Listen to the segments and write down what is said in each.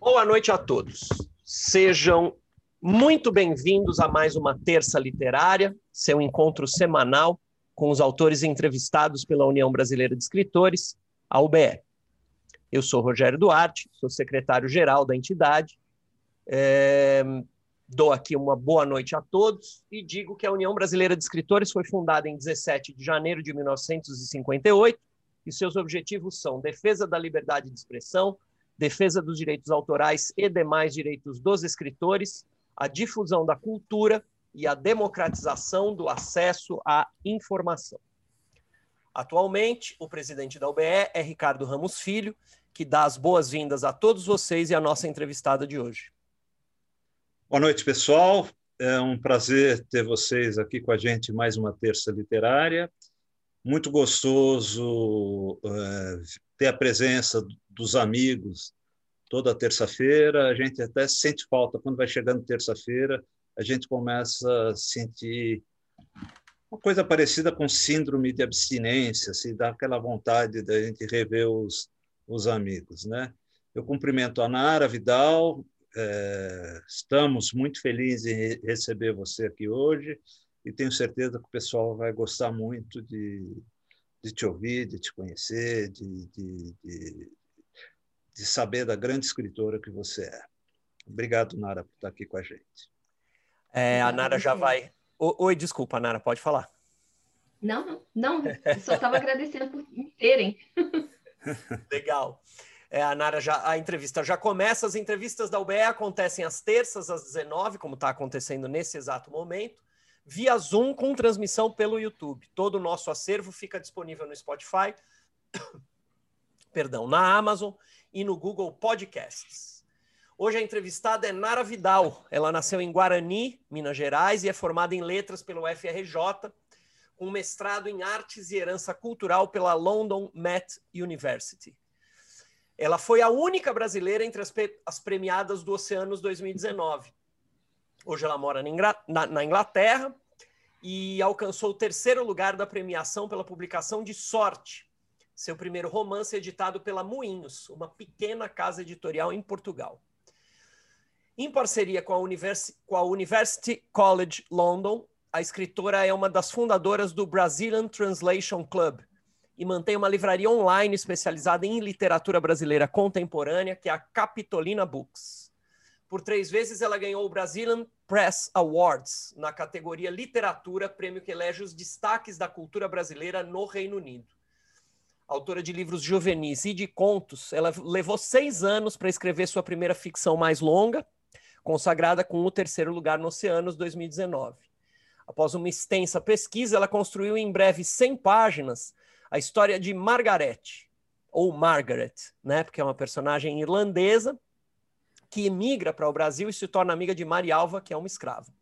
Boa noite a todos. Sejam muito bem-vindos a mais uma Terça Literária, seu encontro semanal com os autores entrevistados pela União Brasileira de Escritores, a UBE. Eu sou Rogério Duarte, sou secretário-geral da entidade. É, dou aqui uma boa noite a todos e digo que a União Brasileira de Escritores foi fundada em 17 de janeiro de 1958 e seus objetivos são defesa da liberdade de expressão, defesa dos direitos autorais e demais direitos dos escritores, a difusão da cultura e a democratização do acesso à informação. Atualmente, o presidente da UBE é Ricardo Ramos Filho, que dá as boas-vindas a todos vocês e a nossa entrevistada de hoje. Boa noite, pessoal. É um prazer ter vocês aqui com a gente mais uma terça literária. Muito gostoso é, ter a presença dos amigos toda terça-feira. A gente até sente falta quando vai chegando terça-feira, a gente começa a sentir uma coisa parecida com síndrome de abstinência, se assim, dá aquela vontade da gente rever os, os amigos, né? Eu cumprimento a Nara Vidal, é, estamos muito felizes em receber você aqui hoje e tenho certeza que o pessoal vai gostar muito de, de te ouvir, de te conhecer, de, de, de, de saber da grande escritora que você é. Obrigado, Nara, por estar aqui com a gente. É, a Nara já vai. Oi, desculpa, Nara, pode falar. Não, não, só estava agradecendo por me terem. Legal. É, a Nara já, a entrevista já começa. As entrevistas da UBE acontecem às terças, às 19, como está acontecendo nesse exato momento via Zoom com transmissão pelo YouTube. Todo o nosso acervo fica disponível no Spotify, perdão, na Amazon e no Google Podcasts. Hoje a entrevistada é Nara Vidal. Ela nasceu em Guarani, Minas Gerais, e é formada em letras pelo FRJ, com mestrado em artes e herança cultural pela London Met University. Ela foi a única brasileira entre as, as premiadas do Oceanos 2019 Hoje ela mora na Inglaterra e alcançou o terceiro lugar da premiação pela publicação de Sorte, seu primeiro romance editado pela Moinhos, uma pequena casa editorial em Portugal. Em parceria com a, com a University College London, a escritora é uma das fundadoras do Brazilian Translation Club e mantém uma livraria online especializada em literatura brasileira contemporânea, que é a Capitolina Books. Por três vezes ela ganhou o Brazilian Press Awards na categoria Literatura, prêmio que elege os destaques da cultura brasileira no Reino Unido. Autora de livros juvenis e de contos, ela levou seis anos para escrever sua primeira ficção mais longa, consagrada com o terceiro lugar no Oceanos 2019. Após uma extensa pesquisa, ela construiu em breve 100 páginas a história de Margaret, ou Margaret, né, porque é uma personagem irlandesa que emigra para o Brasil e se torna amiga de Marialva, que é uma escrava.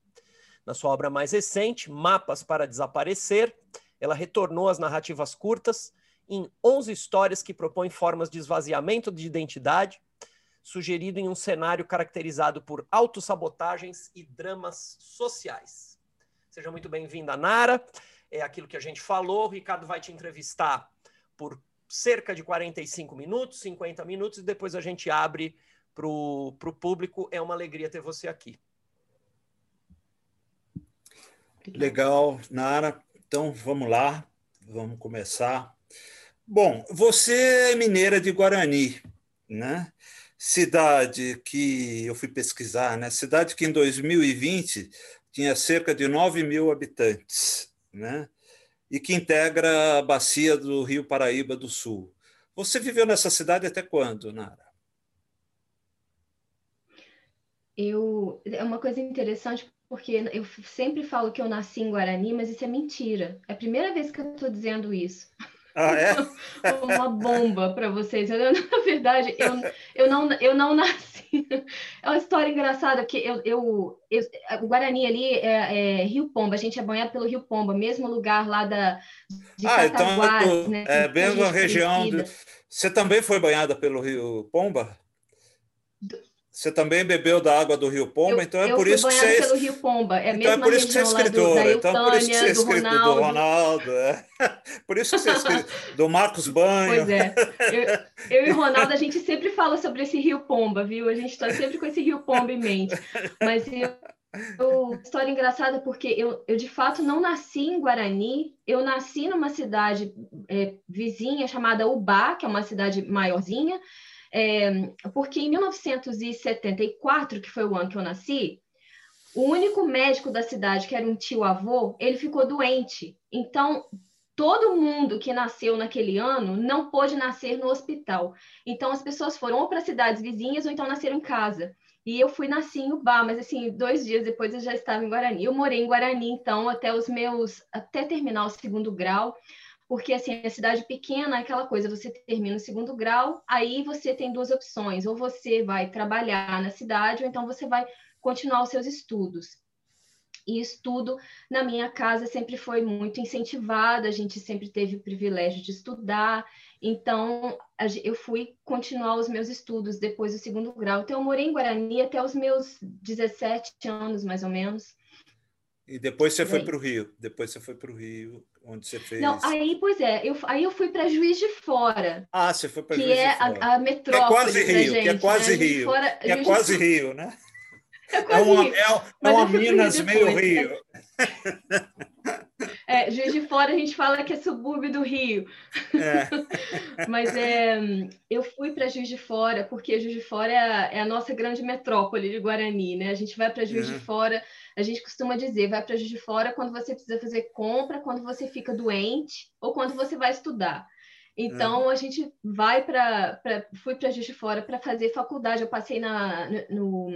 Na sua obra mais recente, Mapas para Desaparecer, ela retornou às narrativas curtas em 11 histórias que propõem formas de esvaziamento de identidade, sugerido em um cenário caracterizado por autossabotagens e dramas sociais. Seja muito bem-vinda, Nara. É aquilo que a gente falou. O Ricardo vai te entrevistar por cerca de 45 minutos, 50 minutos, e depois a gente abre para o público. É uma alegria ter você aqui. Legal, Nara. Então vamos lá, vamos começar. Bom, você é mineira de Guarani, né? Cidade que eu fui pesquisar, né? Cidade que em 2020 tinha cerca de 9 mil habitantes, né? E que integra a bacia do Rio Paraíba do Sul. Você viveu nessa cidade até quando, Nara? eu é uma coisa interessante porque eu sempre falo que eu nasci em Guarani, mas isso é mentira. É a primeira vez que eu estou dizendo isso. Ah, é? uma bomba para vocês. Eu, na verdade, eu, eu, não, eu não nasci. É uma história engraçada, porque eu, eu, eu o Guarani ali é, é, Rio Pomba, a gente é banhado pelo Rio Pomba, mesmo lugar lá da, de ah, então, né? É bem a região. Do... Você também foi banhada pelo Rio Pomba? Você também bebeu da água do Rio Pomba, eu, então é por isso que você é pelo Rio Pomba, é então é por isso que você é escritora, do, então por isso que você é do, Ronaldo. do Ronaldo, é. por isso que você é escritora do Marcos Banho. Pois é, eu, eu e o Ronaldo a gente sempre fala sobre esse Rio Pomba, viu? A gente está sempre com esse Rio Pomba em mente, mas eu, eu, história engraçada porque eu, eu de fato não nasci em Guarani, eu nasci numa cidade é, vizinha chamada Ubá, que é uma cidade maiorzinha, é, porque em 1974, que foi o ano que eu nasci, o único médico da cidade, que era um tio-avô, ele ficou doente. Então, todo mundo que nasceu naquele ano não pôde nascer no hospital. Então, as pessoas foram ou para cidades vizinhas ou então nasceram em casa. E eu fui nasci em Ubá, mas assim, dois dias depois eu já estava em Guarani. Eu morei em Guarani, então, até os meus, até terminar o segundo grau porque assim, a cidade pequena é aquela coisa, você termina o segundo grau, aí você tem duas opções, ou você vai trabalhar na cidade, ou então você vai continuar os seus estudos. E estudo na minha casa sempre foi muito incentivado, a gente sempre teve o privilégio de estudar, então eu fui continuar os meus estudos depois do segundo grau. Então eu morei em Guarani até os meus 17 anos, mais ou menos. E depois você foi para o Rio. Depois você foi para o Rio, onde você fez. Não, aí, pois é, eu, aí eu fui para Juiz de Fora. Ah, você foi para Juiz é de Fora. Que é a, metrópole. É quase Rio, gente, que é quase né? Rio. Fora, que é quase Rio, né? É, quase é uma, Rio. É, é uma Minas meio Rio. É, Juiz de Fora a gente fala que é subúrbio do Rio. É. Mas é, eu fui para Juiz de Fora porque Juiz de Fora é a, é a, nossa grande metrópole de Guarani, né? A gente vai para Juiz uhum. de Fora, a gente costuma dizer, vai para Juiz de Fora quando você precisa fazer compra, quando você fica doente ou quando você vai estudar. Então uhum. a gente vai para, fui para Juiz de Fora para fazer faculdade. Eu passei na, no,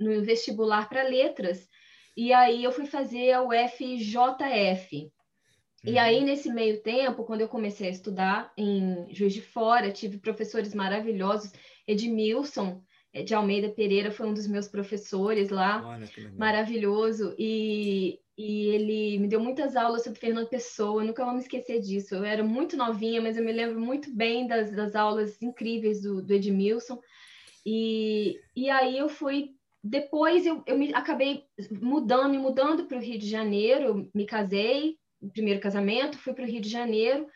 no vestibular para letras e aí eu fui fazer a UFJF. Uhum. E aí, nesse meio tempo, quando eu comecei a estudar em Juiz de Fora, tive professores maravilhosos. Edmilson de Almeida Pereira foi um dos meus professores lá, Olha, maravilhoso. E, e ele me deu muitas aulas sobre Fernando Pessoa, eu nunca vou me esquecer disso. Eu era muito novinha, mas eu me lembro muito bem das, das aulas incríveis do, do Edmilson. E, e aí eu fui depois eu, eu me, acabei mudando e mudando para o Rio de Janeiro, eu me casei, primeiro casamento, fui para o Rio de Janeiro,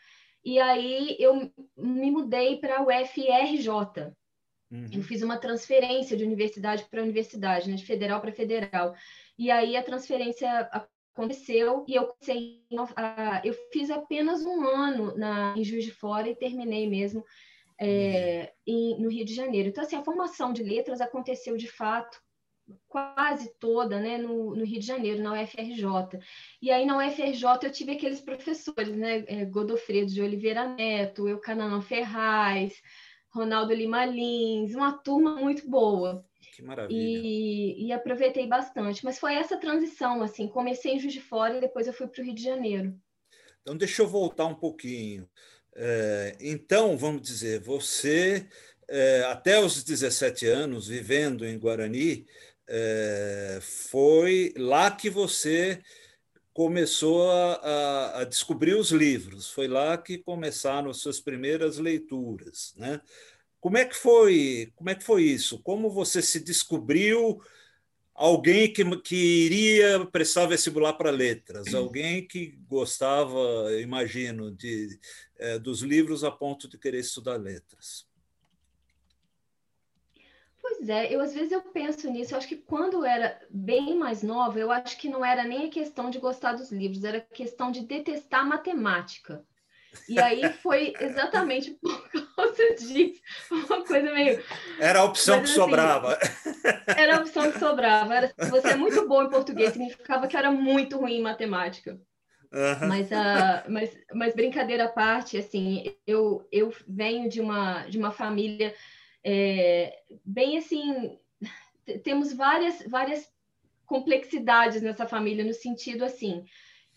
e aí eu me mudei para a UFRJ. Uhum. Eu fiz uma transferência de universidade para universidade, né, de federal para federal. E aí a transferência aconteceu e eu comecei, eu fiz apenas um ano na, em Juiz de Fora e terminei mesmo é, em, no Rio de Janeiro. Então, assim, a formação de letras aconteceu de fato quase toda né, no, no, Rio de Janeiro, na UFRJ. E aí na UFRJ eu tive aqueles professores, né, é, Godofredo de Oliveira Neto, Eucananão Ferraz, Ronaldo Lima Lins, uma turma muito boa. Que maravilha. E, e, aproveitei bastante. Mas foi essa transição, assim, comecei em Juiz de Fora e depois eu fui para o Rio de Janeiro. Então, deixa eu voltar um pouquinho. É, então, vamos dizer, você, é, até os 17 anos, vivendo em Guarani, é, foi lá que você começou a, a, descobrir os livros, foi lá que começaram as suas primeiras leituras, né? Como é que foi? Como é que foi isso? Como você se descobriu alguém que, que iria prestar vestibular para letras, alguém que gostava, imagino, de, é, dos livros a ponto de querer estudar letras? Pois é, eu às vezes eu penso nisso. Eu acho que quando eu era bem mais nova, eu acho que não era nem a questão de gostar dos livros, era a questão de detestar matemática. E aí foi exatamente por causa disso, uma coisa meio. Era a opção Mas, que assim, sobrava. Era a opção que sobrava. Era, você é muito bom em português, significava que era muito ruim em matemática. Uhum. Mas, uh, mas, mas brincadeira à parte, assim, eu, eu venho de uma, de uma família é, bem assim, temos várias, várias complexidades nessa família, no sentido assim,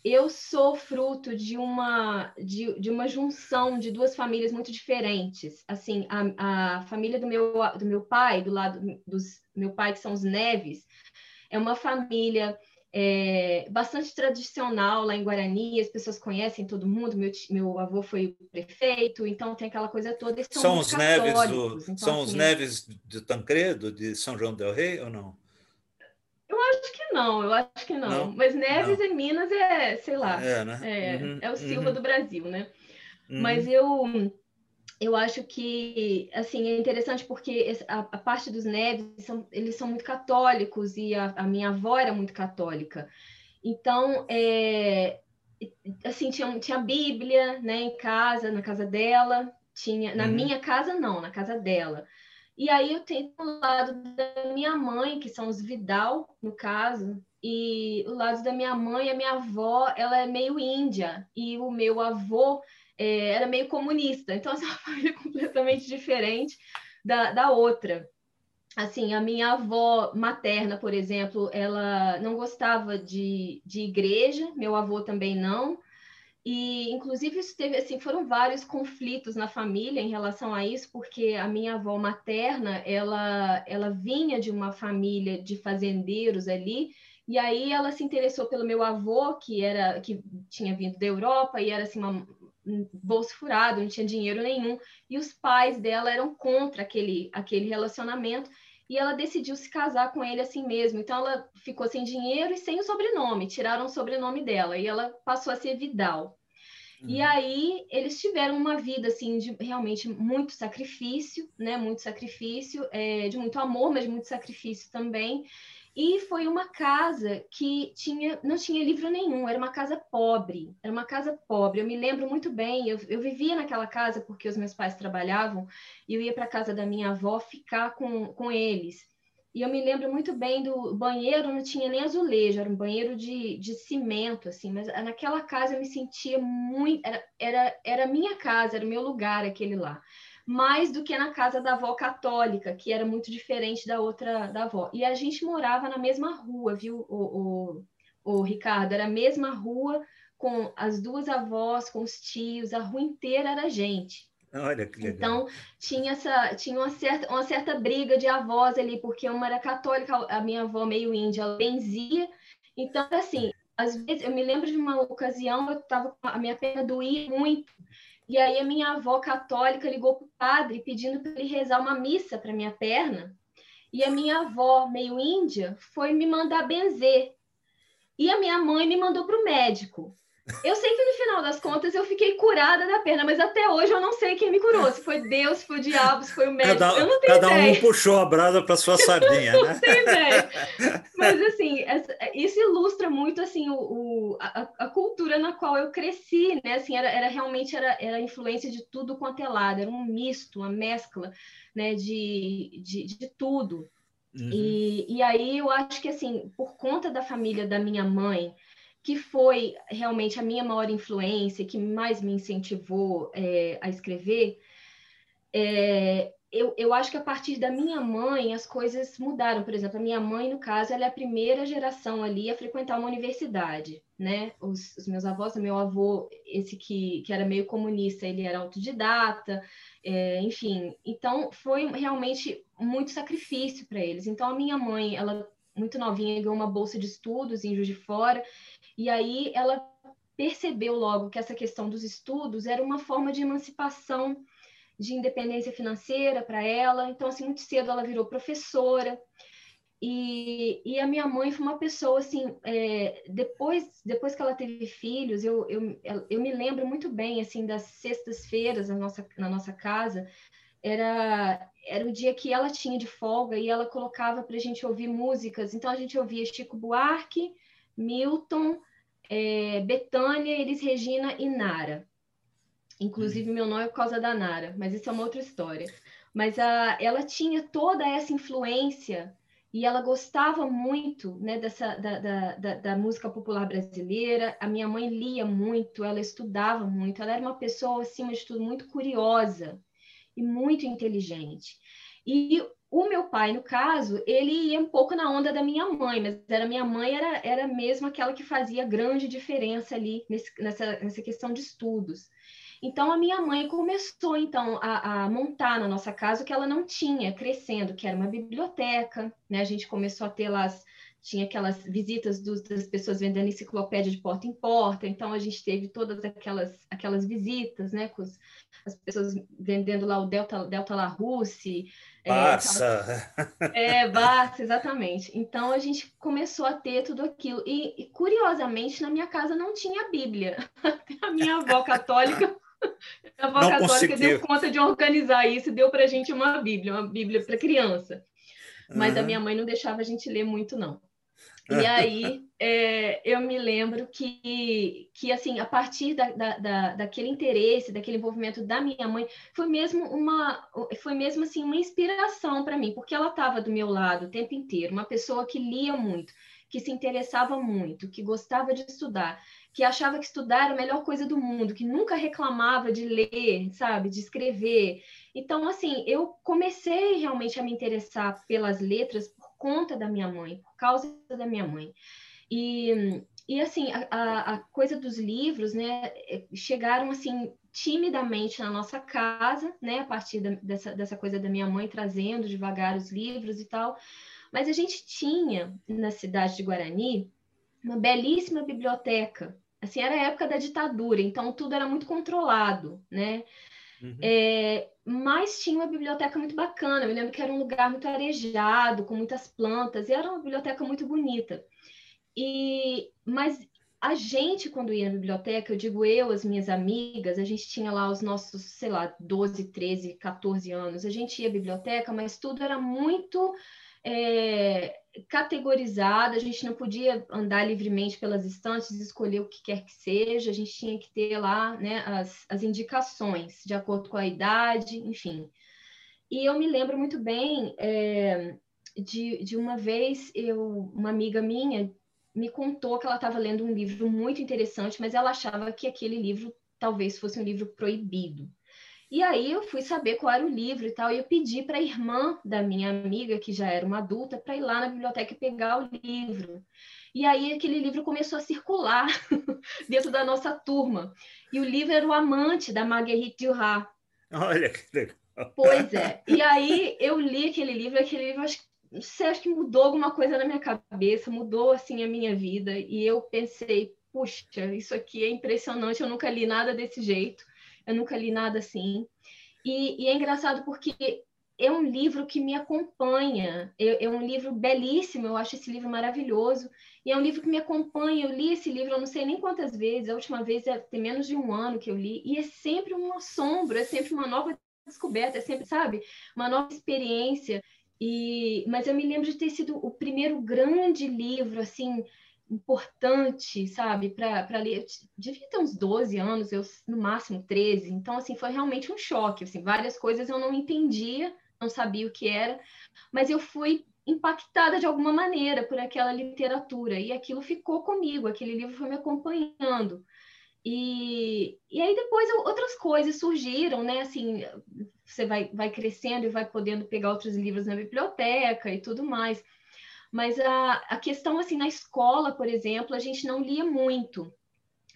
eu sou fruto de uma, de, de uma junção de duas famílias muito diferentes. Assim, a, a família do meu, do meu pai, do lado dos meu pai, que são os Neves, é uma família é, bastante tradicional lá em Guarani, as pessoas conhecem todo mundo, meu, meu avô foi prefeito, então tem aquela coisa toda. São, são os neves, do, então, são assim, os neves de Tancredo, de São João del Rei, ou não? Eu acho que não, eu acho que não. não? Mas Neves não. em Minas é, sei lá, é, né? é, uhum, é o Silva uhum. do Brasil, né? Uhum. Mas eu eu acho que assim é interessante porque a, a, parte dos Neves são, eles são muito católicos e a, a minha avó era muito católica então é, assim tinha, tinha Bíblia né em casa na casa dela tinha na uhum. minha casa não na casa dela e aí eu tenho o lado da minha mãe que são os Vidal no caso e o lado da minha mãe a minha avó ela é meio índia e o meu avô é, era meio comunista. Então, assim, é uma família completamente diferente da, da outra. Assim, a minha avó materna, por exemplo, ela não gostava de, de igreja, meu avô também não. E, inclusive, isso teve, assim, foram vários conflitos na família em relação a isso, porque a minha avó materna, ela, ela vinha de uma família de fazendeiros ali, e aí ela se interessou pelo meu avô, que era que tinha vindo da Europa e era assim uma, bolso furado, não tinha dinheiro nenhum, e os pais dela eram contra aquele, aquele relacionamento, e ela decidiu se casar com ele assim mesmo. Então ela ficou sem dinheiro e sem o sobrenome, tiraram o sobrenome dela, e ela passou a ser Vidal. Uhum. E aí eles tiveram uma vida assim de realmente muito sacrifício, né? Muito sacrifício, é, de muito amor, mas de muito sacrifício também. E foi uma casa que tinha, não tinha livro nenhum, era uma casa pobre, era uma casa pobre. Eu me lembro muito bem, eu, eu vivia naquela casa porque os meus pais trabalhavam, e eu ia para a casa da minha avó ficar com, com eles. E eu me lembro muito bem do banheiro, não tinha nem azulejo, era um banheiro de, de cimento, assim, mas naquela casa eu me sentia muito. Era, era, era minha casa, era o meu lugar aquele lá mais do que na casa da avó católica, que era muito diferente da outra da avó. E a gente morava na mesma rua, viu, o, o, o Ricardo? Era a mesma rua com as duas avós, com os tios, a rua inteira era gente. Olha que legal. Então, tinha, essa, tinha uma, certa, uma certa briga de avós ali, porque uma era católica, a minha avó meio índia, ela benzia. Então, assim, às vezes, eu me lembro de uma ocasião, eu estava a minha perna doía muito, e aí a minha avó católica ligou para o padre pedindo para ele rezar uma missa para minha perna. E a minha avó, meio índia, foi me mandar benzer. E a minha mãe me mandou para o médico. Eu sei que no final das contas eu fiquei curada da perna, mas até hoje eu não sei quem me curou. Se foi Deus, se foi o diabo, se foi o médico. Cada, eu não tenho cada ideia. um puxou a brasa para sua sardinha, né? não tenho ideia. Mas assim, isso ilustra muito assim o, o a, a, cultura na qual eu cresci, né? Assim, era, era realmente era, era influência de tudo quanto é lado, era um misto, uma mescla, né? De, de, de tudo. Uhum. E, e aí eu acho que assim, por conta da família da minha mãe que foi realmente a minha maior influência, que mais me incentivou é, a escrever, é, eu, eu acho que a partir da minha mãe as coisas mudaram. Por exemplo, a minha mãe, no caso, ela é a primeira geração ali a frequentar uma universidade, né? Os, os meus avós, meu avô, esse que, que era meio comunista, ele era autodidata, é, enfim. Então, foi realmente muito sacrifício para eles. Então, a minha mãe, ela muito novinha, ganhou uma bolsa de estudos em Juiz de Fora, e aí ela percebeu logo que essa questão dos estudos era uma forma de emancipação, de independência financeira para ela. Então, assim, muito cedo ela virou professora. E, e a minha mãe foi uma pessoa, assim, é, depois, depois que ela teve filhos, eu, eu, eu me lembro muito bem, assim, das sextas-feiras na nossa, na nossa casa, era, era o dia que ela tinha de folga e ela colocava para a gente ouvir músicas. Então, a gente ouvia Chico Buarque, Milton, é, Betânia, Elis Regina e Nara. Inclusive, hum. meu nome é por causa da Nara, mas isso é uma outra história. Mas a, ela tinha toda essa influência e ela gostava muito né, dessa, da, da, da, da, música popular brasileira. A minha mãe lia muito, ela estudava muito, ela era uma pessoa, acima de tudo, muito curiosa e muito inteligente. E o meu pai, no caso, ele ia um pouco na onda da minha mãe, mas era minha mãe era, era mesmo aquela que fazia grande diferença ali nesse, nessa, nessa questão de estudos. Então a minha mãe começou então a, a, montar na nossa casa o que ela não tinha crescendo, que era uma biblioteca, né? A gente começou a ter lá tinha aquelas visitas dos, das pessoas vendendo enciclopédia de porta em porta, então a gente teve todas aquelas, aquelas visitas, né, com as pessoas vendendo lá o Delta, Delta La Russe. É, Barça! É, é, Barça, exatamente. Então a gente começou a ter tudo aquilo. E, e curiosamente, na minha casa não tinha Bíblia. a minha avó católica. A avó não católica conseguiu. deu conta de organizar isso e deu para a gente uma Bíblia, uma Bíblia para criança. Mas uhum. a minha mãe não deixava a gente ler muito, não. E aí é, eu me lembro que, que assim, a partir da, da, da, daquele interesse, daquele envolvimento da minha mãe, foi mesmo uma, foi mesmo assim uma inspiração para mim, porque ela estava do meu lado o tempo inteiro, uma pessoa que lia muito, que se interessava muito, que gostava de estudar, que achava que estudar era a melhor coisa do mundo, que nunca reclamava de ler, sabe, de escrever. Então, assim, eu comecei realmente a me interessar pelas letras conta da minha mãe, por causa da minha mãe. E, e assim, a, a coisa dos livros, né, é, chegaram assim timidamente na nossa casa, né, a partir da, dessa, dessa coisa da minha mãe trazendo devagar os livros e tal. Mas a gente tinha na cidade de Guarani uma belíssima biblioteca. Assim, era a época da ditadura, então tudo era muito controlado, né? Uhum. É, mas tinha uma biblioteca muito bacana. Eu me lembro que era um lugar muito arejado, com muitas plantas, e era uma biblioteca muito bonita. E, mas a gente, quando ia na biblioteca, eu digo eu, as minhas amigas, a gente tinha lá os nossos, sei lá, 12, 13, 14 anos, a gente ia à biblioteca, mas tudo era muito é, categorizado, a gente não podia andar livremente pelas estantes, escolher o que quer que seja, a gente tinha que ter lá né, as, as indicações de acordo com a idade, enfim. E eu me lembro muito bem é, de, de uma vez, eu, uma amiga minha me contou que ela estava lendo um livro muito interessante, mas ela achava que aquele livro talvez fosse um livro proibido. E aí eu fui saber qual era o livro e tal, e eu pedi para a irmã da minha amiga, que já era uma adulta, para ir lá na biblioteca e pegar o livro. E aí aquele livro começou a circular dentro da nossa turma. E o livro era O Amante, da Marguerite Duras. Olha que legal. Pois é. E aí eu li aquele livro, aquele livro acho, sei, acho que mudou alguma coisa na minha cabeça, mudou assim a minha vida. E eu pensei, puxa, isso aqui é impressionante, eu nunca li nada desse jeito eu nunca li nada assim. E, e é engraçado porque é um livro que me acompanha, é, é, um livro belíssimo, eu acho esse livro maravilhoso, e é um livro que me acompanha, eu li esse livro, eu não sei nem quantas vezes, a última vez é, tem menos de um ano que eu li, e é sempre um assombro, é sempre uma nova descoberta, é sempre, sabe, uma nova experiência, e, mas eu me lembro de ter sido o primeiro grande livro, assim, importante, sabe, para ler. Devia ter uns 12 anos, eu no máximo 13. Então, assim, foi realmente um choque. Assim, várias coisas eu não entendia, não sabia o que era, mas eu fui impactada de alguma maneira por aquela literatura e aquilo ficou comigo, aquele livro foi me acompanhando. E, e aí depois outras coisas surgiram, né? Assim, você vai, vai crescendo e vai podendo pegar outros livros na biblioteca e tudo mais. Mas a, a questão, assim, na escola, por exemplo, a gente não lia muito,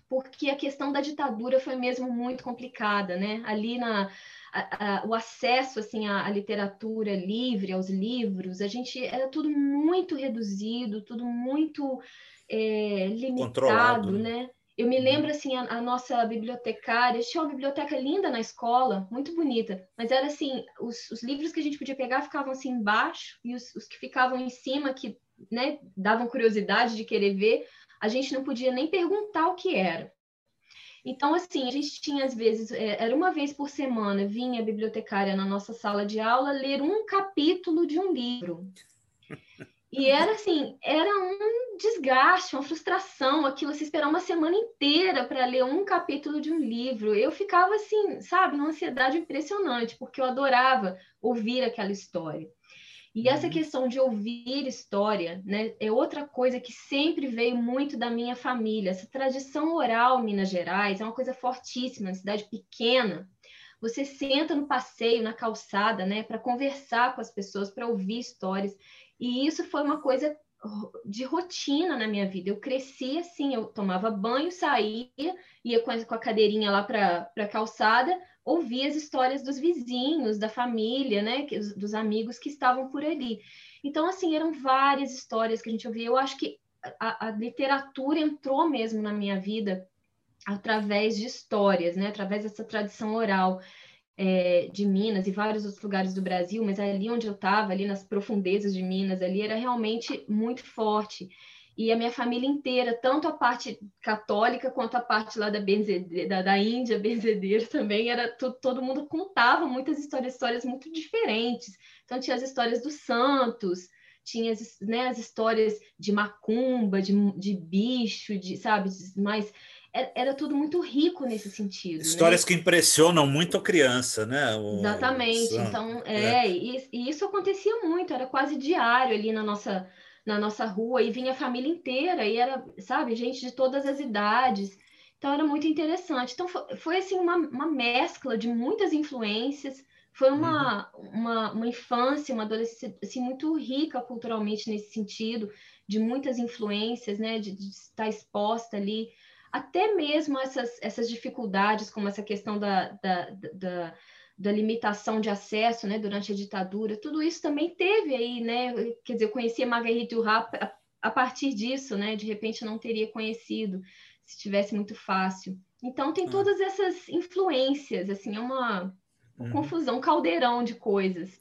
porque a questão da ditadura foi mesmo muito complicada, né? Ali na, a, a, o acesso assim à, à, literatura livre, aos livros, a gente era tudo muito reduzido, tudo muito é, limitado, né? né? Eu me uhum. lembro, assim, a, a, nossa bibliotecária, tinha uma biblioteca linda na escola, muito bonita, mas era assim, os, os livros que a gente podia pegar ficavam assim embaixo, e os, os que ficavam em cima, que né, davam curiosidade de querer ver, a gente não podia nem perguntar o que era. Então, assim, a gente tinha, às vezes, é, era uma vez por semana, vinha a bibliotecária na nossa sala de aula ler um capítulo de um livro. E era assim, era um desgaste, uma frustração, aquilo, você esperar uma semana inteira para ler um capítulo de um livro. Eu ficava assim, sabe, numa ansiedade impressionante, porque eu adorava ouvir aquela história. E essa uhum. questão de ouvir história, né, é outra coisa que sempre veio muito da minha família. Essa tradição oral em Minas Gerais é uma coisa fortíssima, na cidade pequena. Você senta no passeio, na calçada, né, para conversar com as pessoas, para ouvir histórias. E isso foi uma coisa de rotina na minha vida. Eu cresci assim, eu tomava banho, saía, ia com a, cadeirinha lá para a calçada, ouvir as histórias dos vizinhos, da família, né, dos amigos que estavam por ali. Então, assim, eram várias histórias que a gente ouvia. Eu acho que a, a literatura entrou mesmo na minha vida através de histórias, né, através dessa tradição oral. É, de Minas e vários outros lugares do Brasil, mas ali onde eu estava, ali nas profundezas de Minas, ali era realmente muito forte e a minha família inteira, tanto a parte católica quanto a parte lá da, da, da Índia, benzedeira também, era todo mundo contava muitas histórias, histórias muito diferentes. Então tinha as histórias dos santos, tinha as, né, as histórias de macumba, de, de bicho, de, sabe, mais era, era, tudo muito rico nesse sentido. Né? Histórias né? que impressionam muito a criança, né? O... Exatamente. Então, é, é. E, e, isso acontecia muito, era quase diário ali na nossa, na nossa rua e vinha a família inteira e era, sabe, gente de todas as idades. Então era muito interessante. Então foi, foi assim uma, uma mescla de muitas influências. Foi uma, uhum. uma, uma infância, uma adolescência assim, muito rica culturalmente nesse sentido, de muitas influências, né, de, de estar exposta ali, até mesmo essas, essas dificuldades, como essa questão da, da, da da limitação de acesso, né, durante a ditadura, tudo isso também teve aí, né, quer dizer, eu conhecia Marguerite Duras a, a partir disso, né, de repente eu não teria conhecido se tivesse muito fácil. Então tem hum. todas essas influências, assim, é uma, uma uhum. confusão, um caldeirão de coisas.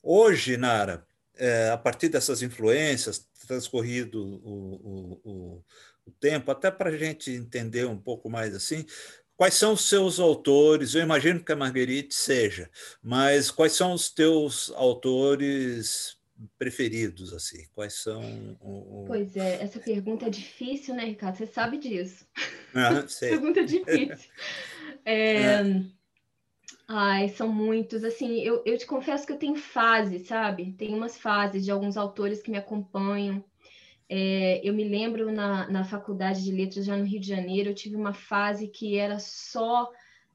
Hoje, Nara, é, a partir dessas influências, transcorrido o, o, o, o tempo, até para a gente entender um pouco mais assim, Quais são os seus autores? Eu imagino que a Marguerite seja, mas quais são os teus autores preferidos assim? Quais são? O... Pois é, essa pergunta é difícil, né, Ricardo? Você sabe disso. Ah, sei. pergunta difícil. É... É. Ai, são muitos. Assim, eu, eu te confesso que eu tenho fases, sabe? Tem umas fases de alguns autores que me acompanham. É, eu me lembro na, na faculdade de letras, já no Rio de Janeiro, eu tive uma fase que era só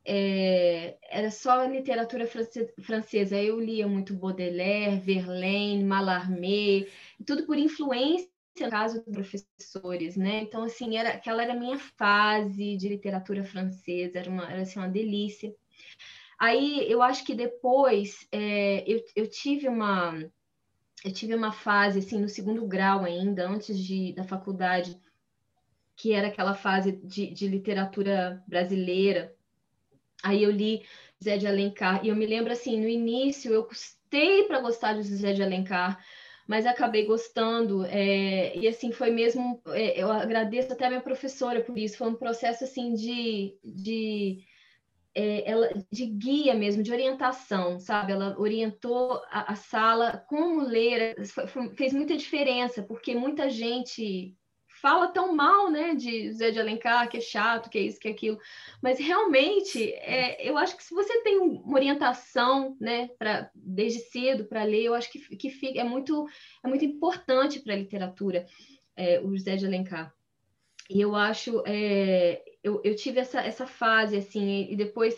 é, era só literatura francesa. Eu lia muito Baudelaire, Verlaine, Mallarmé, tudo por influência no caso dos professores, né? Então assim era aquela era a minha fase de literatura francesa, era uma era assim uma delícia. Aí eu acho que depois é, eu, eu tive uma eu tive uma fase assim no segundo grau ainda, antes de, da faculdade, que era aquela fase de, de literatura brasileira. Aí eu li Zé de Alencar e eu me lembro assim, no início eu custei para gostar de Zé de Alencar, mas acabei gostando é, e assim foi mesmo. É, eu agradeço até a minha professora por isso. Foi um processo assim de, de é, ela, de guia mesmo, de orientação, sabe? Ela orientou a, a sala como ler, fez muita diferença, porque muita gente fala tão mal, né, de Zé de Alencar, que é chato, que é isso, que é aquilo, mas realmente, é, eu acho que se você tem uma orientação, né, pra, desde cedo para ler, eu acho que, que fica, é, muito, é muito importante para a literatura, é, o José de Alencar. E eu acho, é, eu, eu tive essa, essa fase, assim, e depois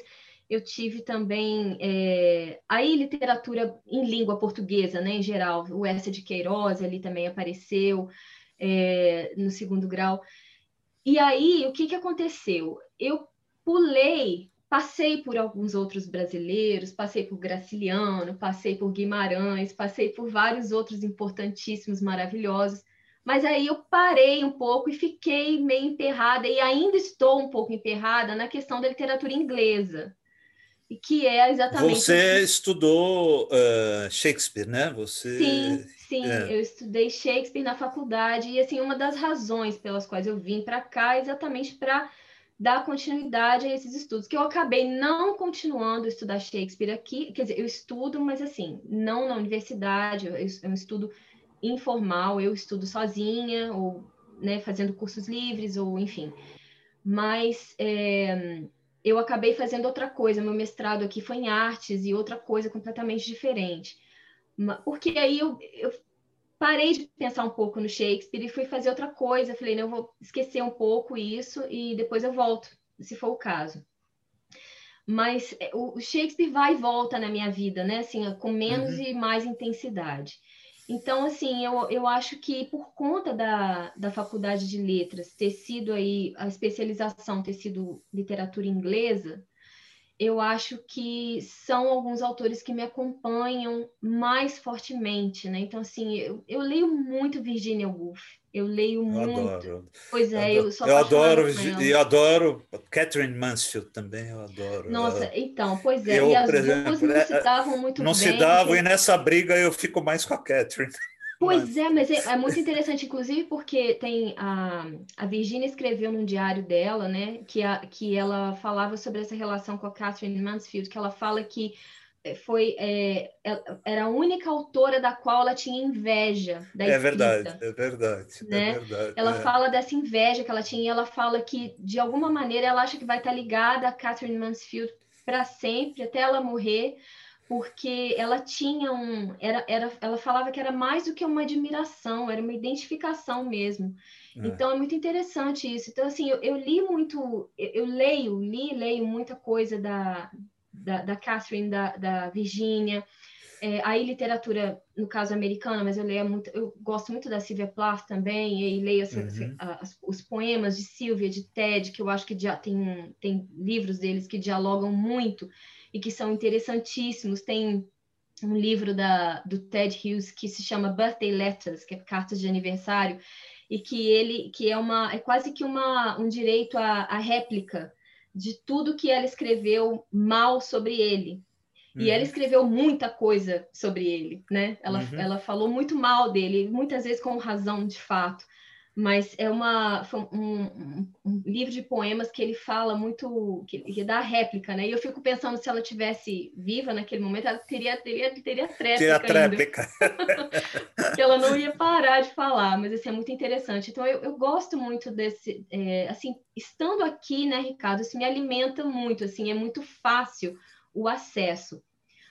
eu tive também é, aí literatura em língua portuguesa, né, em geral, o Essa de Queiroz ali também apareceu é, no segundo grau. E aí, o que, que aconteceu? Eu pulei, passei por alguns outros brasileiros, passei por Graciliano, passei por Guimarães, passei por vários outros importantíssimos, maravilhosos, mas aí eu parei um pouco e fiquei meio emperrada, e ainda estou um pouco emperrada na questão da literatura inglesa, que é exatamente. Você estudou uh, Shakespeare, né? Você... Sim, sim, é. eu estudei Shakespeare na faculdade, e assim, uma das razões pelas quais eu vim para cá é exatamente para dar continuidade a esses estudos, que eu acabei não continuando a estudar Shakespeare aqui, quer dizer, eu estudo, mas assim, não na universidade, é um estudo informal, eu estudo sozinha, ou né, fazendo cursos livres, ou enfim. Mas é, eu acabei fazendo outra coisa, meu mestrado aqui foi em artes e outra coisa completamente diferente. Porque aí eu, eu parei de pensar um pouco no Shakespeare e fui fazer outra coisa. Falei, não, eu vou esquecer um pouco isso e depois eu volto, se for o caso. Mas é, o Shakespeare vai e volta na minha vida, né? Assim, com menos uhum. e mais intensidade. Então, assim, eu, eu acho que por conta da, da faculdade de letras ter sido aí, a especialização ter sido literatura inglesa, eu acho que são alguns autores que me acompanham mais fortemente, né? Então, assim, eu, eu leio muito Virginia Woolf, eu leio eu muito. Adoro. Pois é, eu, eu sou Eu adoro, e adoro Catherine Mansfield também, eu adoro. Nossa, então, pois é, eu, e as exemplo, duas não se é, davam muito não bem. Não se davam, porque... e nessa briga eu fico mais com a Catherine. Pois mas... é, mas é, é, muito interessante, inclusive porque tem a, a Virginia escreveu num diário dela, né, que, a, que ela falava sobre essa relação com a Catherine Mansfield, que ela fala que foi é, era a única autora da qual ela tinha inveja da é verdade é verdade é né? é verdade ela é. fala dessa inveja que ela tinha e ela fala que de alguma maneira ela acha que vai estar ligada a Catherine Mansfield para sempre até ela morrer porque ela tinha um. Era, era, ela falava que era mais do que uma admiração, era uma identificação mesmo. É. Então é muito interessante isso. Então, assim, eu, eu li muito, eu, eu, leio, li leio muita coisa da, da, da Catherine, da, da Virginia. É, aí literatura, no caso americana, mas eu leio muito, eu gosto muito da Sylvia Plath também, e leio as, uhum. as, os poemas de Sylvia, de Ted, que eu acho que já tem, tem livros deles que dialogam muito e que são interessantíssimos. Tem um livro da, do Ted Hughes que se chama Birthday Letters, que é cartas de aniversário, e que ele que é uma é quase que uma, um direito à, à réplica de tudo que ela escreveu mal sobre ele. Uhum. E ela uhum. escreveu muita coisa sobre ele, né? Ela, uhum. ela falou muito mal dele, muitas vezes com razão, de fato mas é uma um, um, livro de poemas que ele fala muito que, que dá réplica, né? E eu fico pensando se ela tivesse viva naquele momento, ela teria teria teria tréplica, teria tréplica. porque ela não ia parar de falar, mas assim é muito interessante. Então eu, eu gosto muito desse, é, assim, estando aqui, né, Ricardo, isso me alimenta muito, assim, é muito fácil o acesso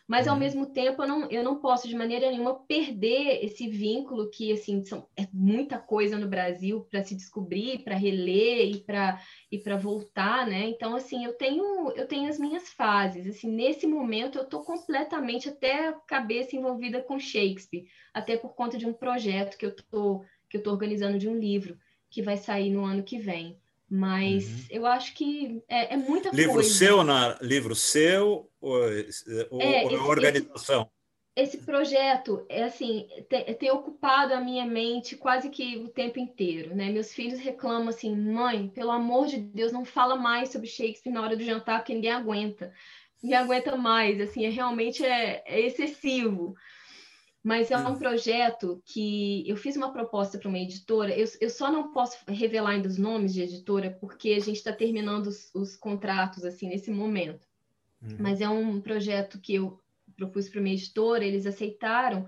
mas ao uhum. mesmo tempo eu não, eu não posso de maneira nenhuma perder esse vínculo que assim são, é muita coisa no Brasil para se descobrir, para reler e para e para voltar, né? Então assim eu tenho eu tenho as minhas fases. Assim nesse momento eu estou completamente até a cabeça envolvida com Shakespeare, até por conta de um projeto que eu tô que eu tô organizando de um livro que vai sair no ano que vem. Mas uhum. eu acho que é, é muita livro coisa. Seu na, livro seu ou, ou, é, esse, organização? Esse, esse, projeto é assim tem, tem, ocupado a minha mente quase que o tempo inteiro, né? Meus filhos reclamam assim, mãe, pelo amor de Deus, não fala mais sobre Shakespeare na hora do jantar, porque ninguém aguenta, ninguém aguenta mais, assim, é, realmente é, é excessivo mas é um hum. projeto que eu fiz uma proposta para uma editora. Eu, eu, só não posso revelar ainda os nomes de editora porque a gente está terminando os, os, contratos assim nesse momento. Uhum. Mas é um projeto que eu propus para uma editora, eles aceitaram.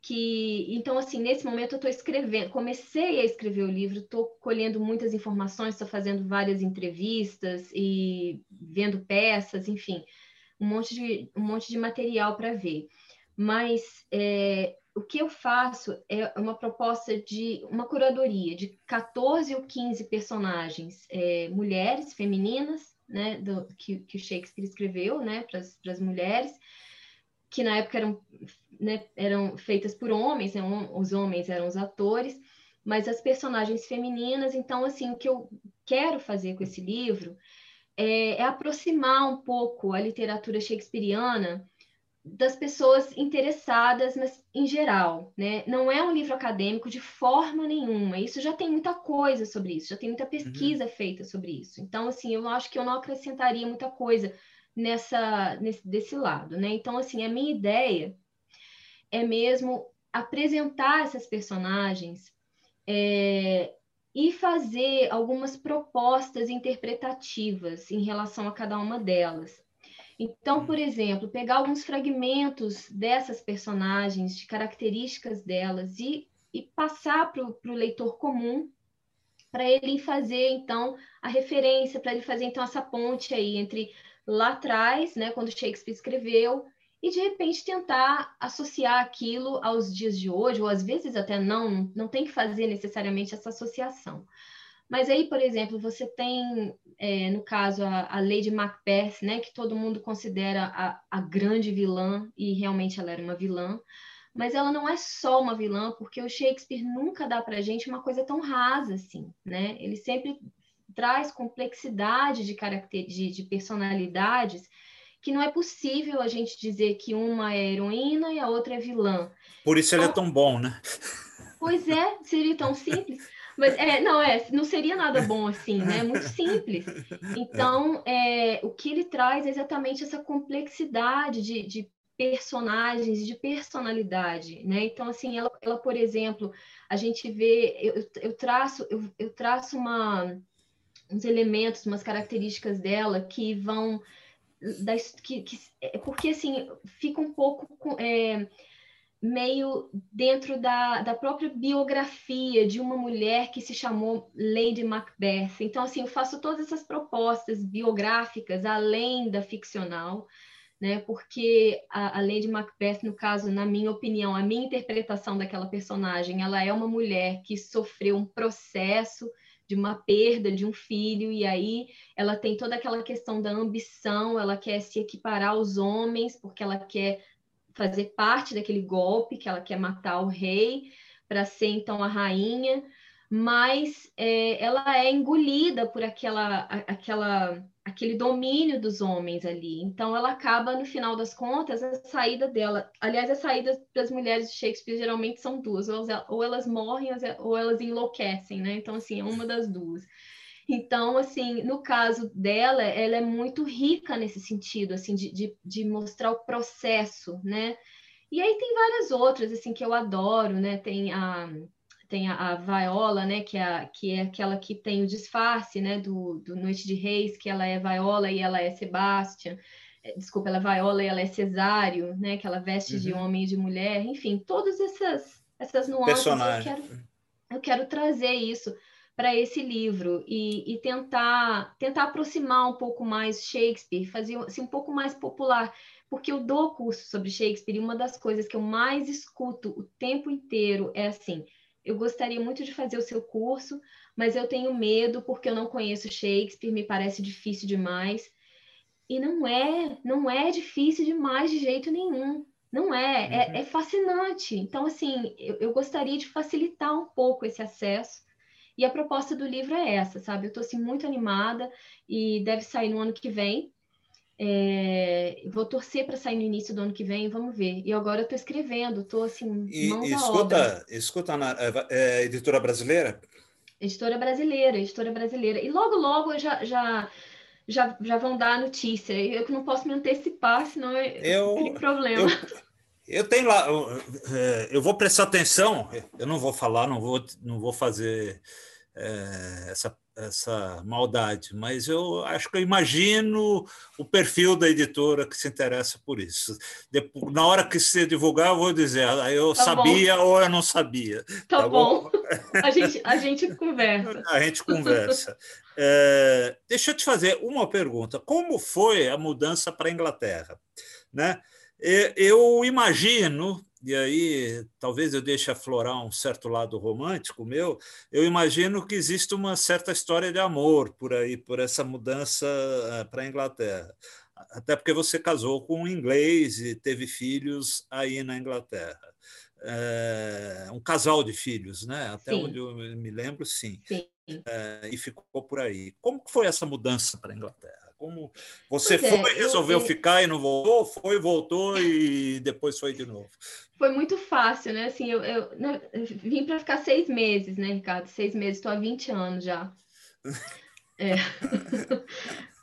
Que então assim nesse momento eu estou escrevendo, comecei a escrever o livro, estou colhendo muitas informações, estou fazendo várias entrevistas e vendo peças, enfim, um monte de um monte de material para ver mas é, o que eu faço é uma proposta de uma curadoria de 14 ou 15 personagens, é, mulheres, femininas, né, do, que, que o Shakespeare escreveu né, para as mulheres, que na época eram, né, eram feitas por homens, né, os homens eram os atores, mas as personagens femininas, então, assim, o que eu quero fazer com esse livro é, é aproximar um pouco a literatura shakespeariana das pessoas interessadas, mas em geral, né? Não é um livro acadêmico de forma nenhuma. Isso já tem muita coisa sobre isso, já tem muita pesquisa uhum. feita sobre isso. Então, assim, eu acho que eu não acrescentaria muita coisa nessa nesse, desse lado, né? Então, assim, a minha ideia é mesmo apresentar essas personagens é, e fazer algumas propostas interpretativas em relação a cada uma delas. Então, por exemplo, pegar alguns fragmentos dessas personagens, de características delas, e, e passar para o leitor comum, para ele fazer, então, a referência, para ele fazer, então, essa ponte aí entre lá atrás, né, quando Shakespeare escreveu, e de repente tentar associar aquilo aos dias de hoje, ou às vezes até não, não tem que fazer necessariamente essa associação. Mas aí, por exemplo, você tem, é, no caso, a, a Lady Macbeth, né, que todo mundo considera a, a grande vilã, e realmente ela era uma vilã, mas ela não é só uma vilã, porque o Shakespeare nunca dá para gente uma coisa tão rasa assim, né? Ele sempre traz complexidade de, caracter... de, de personalidades que não é possível a gente dizer que uma é heroína e a outra é vilã. Por isso ele é tão bom, né? Pois é, seria tão simples. Mas é, não é, não seria nada bom assim, né? É muito simples. Então, é, o que ele traz é exatamente essa complexidade de, de personagens, de personalidade, né? Então, assim, ela, ela por exemplo, a gente vê, eu, eu traço, eu, eu traço uma, uns elementos, umas características dela que vão das, que, que, é, porque assim fica um pouco é, meio dentro da, da própria biografia de uma mulher que se chamou Lady Macbeth. Então, assim, eu faço todas essas propostas biográficas além da ficcional, né? Porque a, a Lady Macbeth, no caso, na minha opinião, a minha interpretação daquela personagem, ela é uma mulher que sofreu um processo de uma perda de um filho, e aí ela tem toda aquela questão da ambição, ela quer se equiparar aos homens, porque ela quer fazer parte daquele golpe, que ela quer matar o rei para ser então a rainha, mas é, ela é engolida por aquela, aquela, aquele domínio dos homens ali. Então ela acaba, no final das contas, a saída dela. Aliás, as saídas das mulheres de Shakespeare geralmente são duas: ou elas morrem ou elas enlouquecem, né? Então, assim, é uma das duas. Então, assim, no caso dela, ela é muito rica nesse sentido, assim, de, de, de, mostrar o processo, né? E aí tem várias outras, assim, que eu adoro, né? Tem a, tem a, a Viola, né? Que é, que é aquela que tem o disfarce, né? Do, do Noite de Reis, que ela é Viola e ela é Sebastian. É, desculpa, ela é Viola e ela é Cesário, né? Que ela veste uhum. de homem e de mulher. Enfim, todas essas, essas nuances eu quero, eu quero trazer isso para esse livro e, e, tentar tentar aproximar um pouco mais Shakespeare, fazer assim, um pouco mais popular, porque eu dou curso sobre Shakespeare e uma das coisas que eu mais escuto o tempo inteiro é assim: eu gostaria muito de fazer o seu curso, mas eu tenho medo porque eu não conheço Shakespeare, me parece difícil demais. E não é, não é difícil demais de jeito nenhum. Não é, é uhum. é, é fascinante. Então, assim, eu, eu gostaria de facilitar um pouco esse acesso e a proposta do livro é essa, sabe? Eu estou assim, muito animada e deve sair no ano que vem. É, vou torcer para sair no início do ano que vem, vamos ver. E agora eu estou escrevendo, estou assim, mãos e, escuta, obra. Escuta, na, é, é, editora brasileira? Editora brasileira, editora brasileira. E logo, logo já, já, já, já vão dar a notícia. Eu que não posso me antecipar, senão eu, tem problema. Eu... Eu tenho lá, é, eu vou prestar atenção. Eu não vou falar, não vou, não vou fazer é, essa, essa maldade, mas eu acho que eu imagino o perfil da editora que se interessa por isso. Depois, na hora que se divulgar, eu vou dizer, ah, eu tá sabia bom. ou eu não sabia. Tá, tá bom. bom? A, gente, a gente conversa. A gente conversa. É, deixa eu te fazer uma pergunta. Como foi a mudança para a Inglaterra? Né? Eu imagino, e aí talvez eu deixe aflorar um certo lado romântico meu, eu imagino que existe uma certa história de amor por aí, por essa mudança eh, para a Inglaterra. Até porque você casou com um inglês e teve filhos aí na Inglaterra. É, um casal de filhos, né? Até sim. onde eu me lembro, sim. sim. É, e ficou por aí. Como foi essa mudança para a Inglaterra? Como você pois foi, é, resolveu eu, ficar e não voltou, foi, voltou e depois foi de novo. Foi muito fácil, né? Assim, eu, eu, né, eu vim para ficar seis meses, né, Ricardo? Seis meses, estou há 20 anos já. É.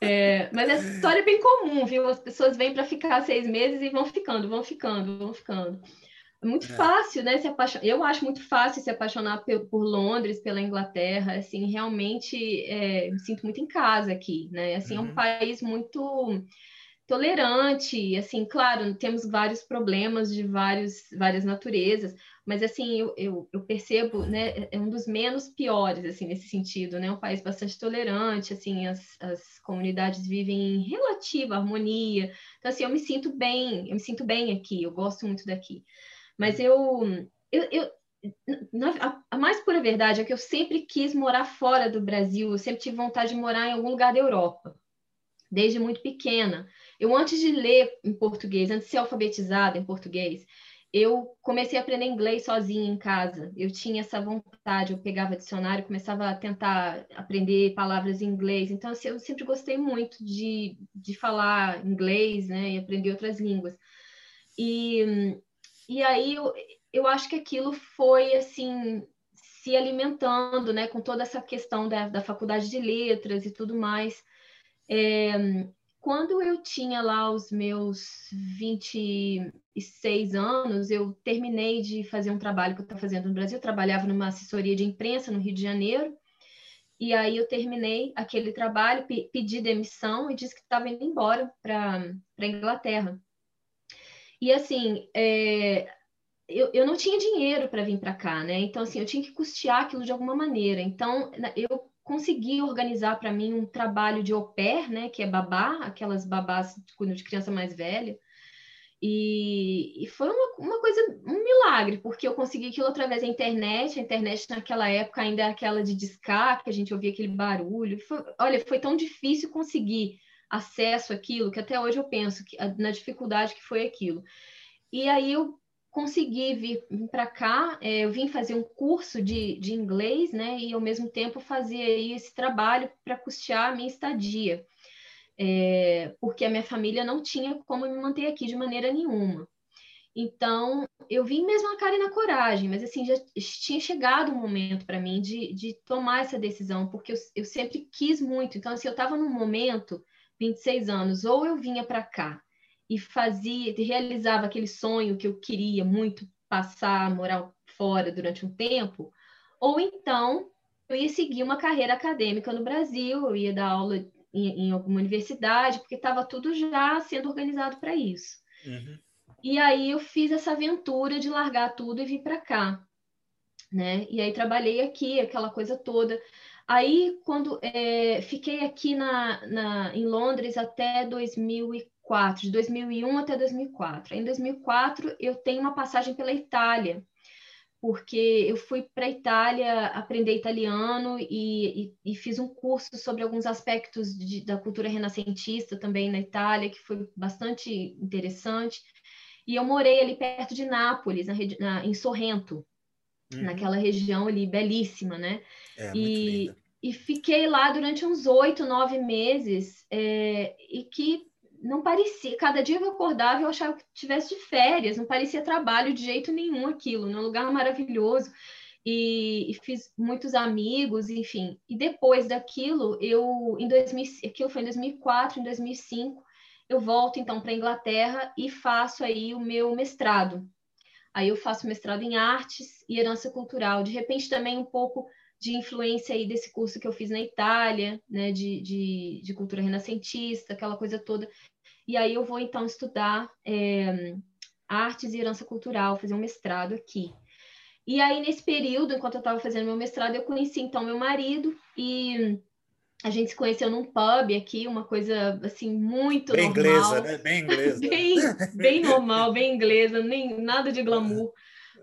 é. mas essa história é bem comum, viu? As pessoas vêm para ficar seis meses e vão ficando, vão ficando, vão ficando. É muito é. fácil, né? Se apaixonar. Eu acho muito fácil se apaixonar por, por Londres, pela Inglaterra. Assim, realmente é, me sinto muito em casa aqui, né? Assim, uhum. é um uhum. país muito tolerante. Assim, claro, temos vários problemas de vários, várias naturezas, mas assim, eu, eu, eu, percebo, né? É um dos menos piores, assim, nesse sentido, né? Um país bastante tolerante. Assim, as, as comunidades vivem em relativa harmonia. Então, assim, eu me sinto bem. Eu me sinto bem aqui. Eu gosto muito daqui. Mas eu, eu, eu a, a, mais pura verdade é que eu sempre quis morar fora do Brasil, eu sempre tive vontade de morar em algum lugar da Europa, desde muito pequena. Eu, antes de ler em português, antes de ser alfabetizada em português, eu comecei a aprender inglês sozinha em casa. Eu tinha essa vontade, eu pegava dicionário, começava a tentar aprender palavras em inglês. Então, assim, eu sempre gostei muito de, de falar inglês, né, e aprender outras línguas. E, e aí eu, eu acho que aquilo foi, assim, se alimentando, né, com toda essa questão da, da faculdade de letras e tudo mais. É, quando eu tinha lá os meus 26 anos, eu terminei de fazer um trabalho que eu estava fazendo no Brasil. Eu trabalhava numa assessoria de imprensa no Rio de Janeiro. E aí eu terminei aquele trabalho, pedi demissão e disse que estava indo embora para a Inglaterra. E assim, é, eu, eu não tinha dinheiro para vir para cá, né? Então, assim, eu tinha que custear aquilo de alguma maneira. Então, eu consegui organizar para mim um trabalho de au pair, né, que é babá, aquelas babás de, de criança mais velha. E, e foi uma, uma, coisa, um milagre, porque eu consegui aquilo através da internet. A internet naquela época ainda era aquela de discar, que a gente ouvia aquele barulho. Foi, olha, foi tão difícil conseguir acesso àquilo que até hoje eu penso que, na dificuldade que foi aquilo. E aí eu consegui vir, para cá, é, eu vim fazer um curso de, de inglês, né, e ao mesmo tempo fazer aí esse trabalho para custear a minha estadia, é, porque a minha família não tinha como me manter aqui de maneira nenhuma. Então, eu vim mesmo a cara e na coragem, mas assim, já tinha chegado um momento para mim de, de tomar essa decisão, porque eu, eu sempre quis muito. Então, assim, eu estava num momento, 26 anos, ou eu vinha para cá e fazia, realizava aquele sonho que eu queria muito passar, morar fora durante um tempo, ou então eu ia seguir uma carreira acadêmica no Brasil, eu ia dar aula em, em alguma universidade, porque estava tudo já sendo organizado para isso. Uhum. E aí eu fiz essa aventura de largar tudo e vir para cá, né? E aí trabalhei aqui, aquela coisa toda. Aí, quando é, fiquei aqui na, na, em Londres até 2004, 2004, de 2001 até 2004. Em 2004, eu tenho uma passagem pela Itália, porque eu fui para a Itália aprender italiano e, e, e, fiz um curso sobre alguns aspectos de, da cultura renascentista também na Itália, que foi bastante interessante. E eu morei ali perto de Nápoles, na, na, em Sorrento, uhum. naquela região ali belíssima, né? É, e, e fiquei lá durante uns oito, nove meses, é, e que não parecia, cada dia eu acordava eu achava que tivesse de férias, não parecia trabalho de jeito nenhum aquilo, num lugar maravilhoso. E, e, fiz muitos amigos, enfim. E depois daquilo, eu em 2000, aquilo foi em 2004, em 2005, eu volto então para a Inglaterra e faço aí o meu mestrado. Aí eu faço mestrado em artes e herança cultural. De repente também um pouco de influência aí desse curso que eu fiz na Itália, né, de, de, de cultura renascentista, aquela coisa toda. E aí eu vou então estudar é, artes e herança cultural, fazer um mestrado aqui. E aí nesse período, enquanto eu estava fazendo meu mestrado, eu conheci então meu marido e a gente se conheceu num pub aqui, uma coisa assim muito bem normal. inglesa, né? Bem inglesa. bem, bem normal, bem inglesa, nem nada de glamour.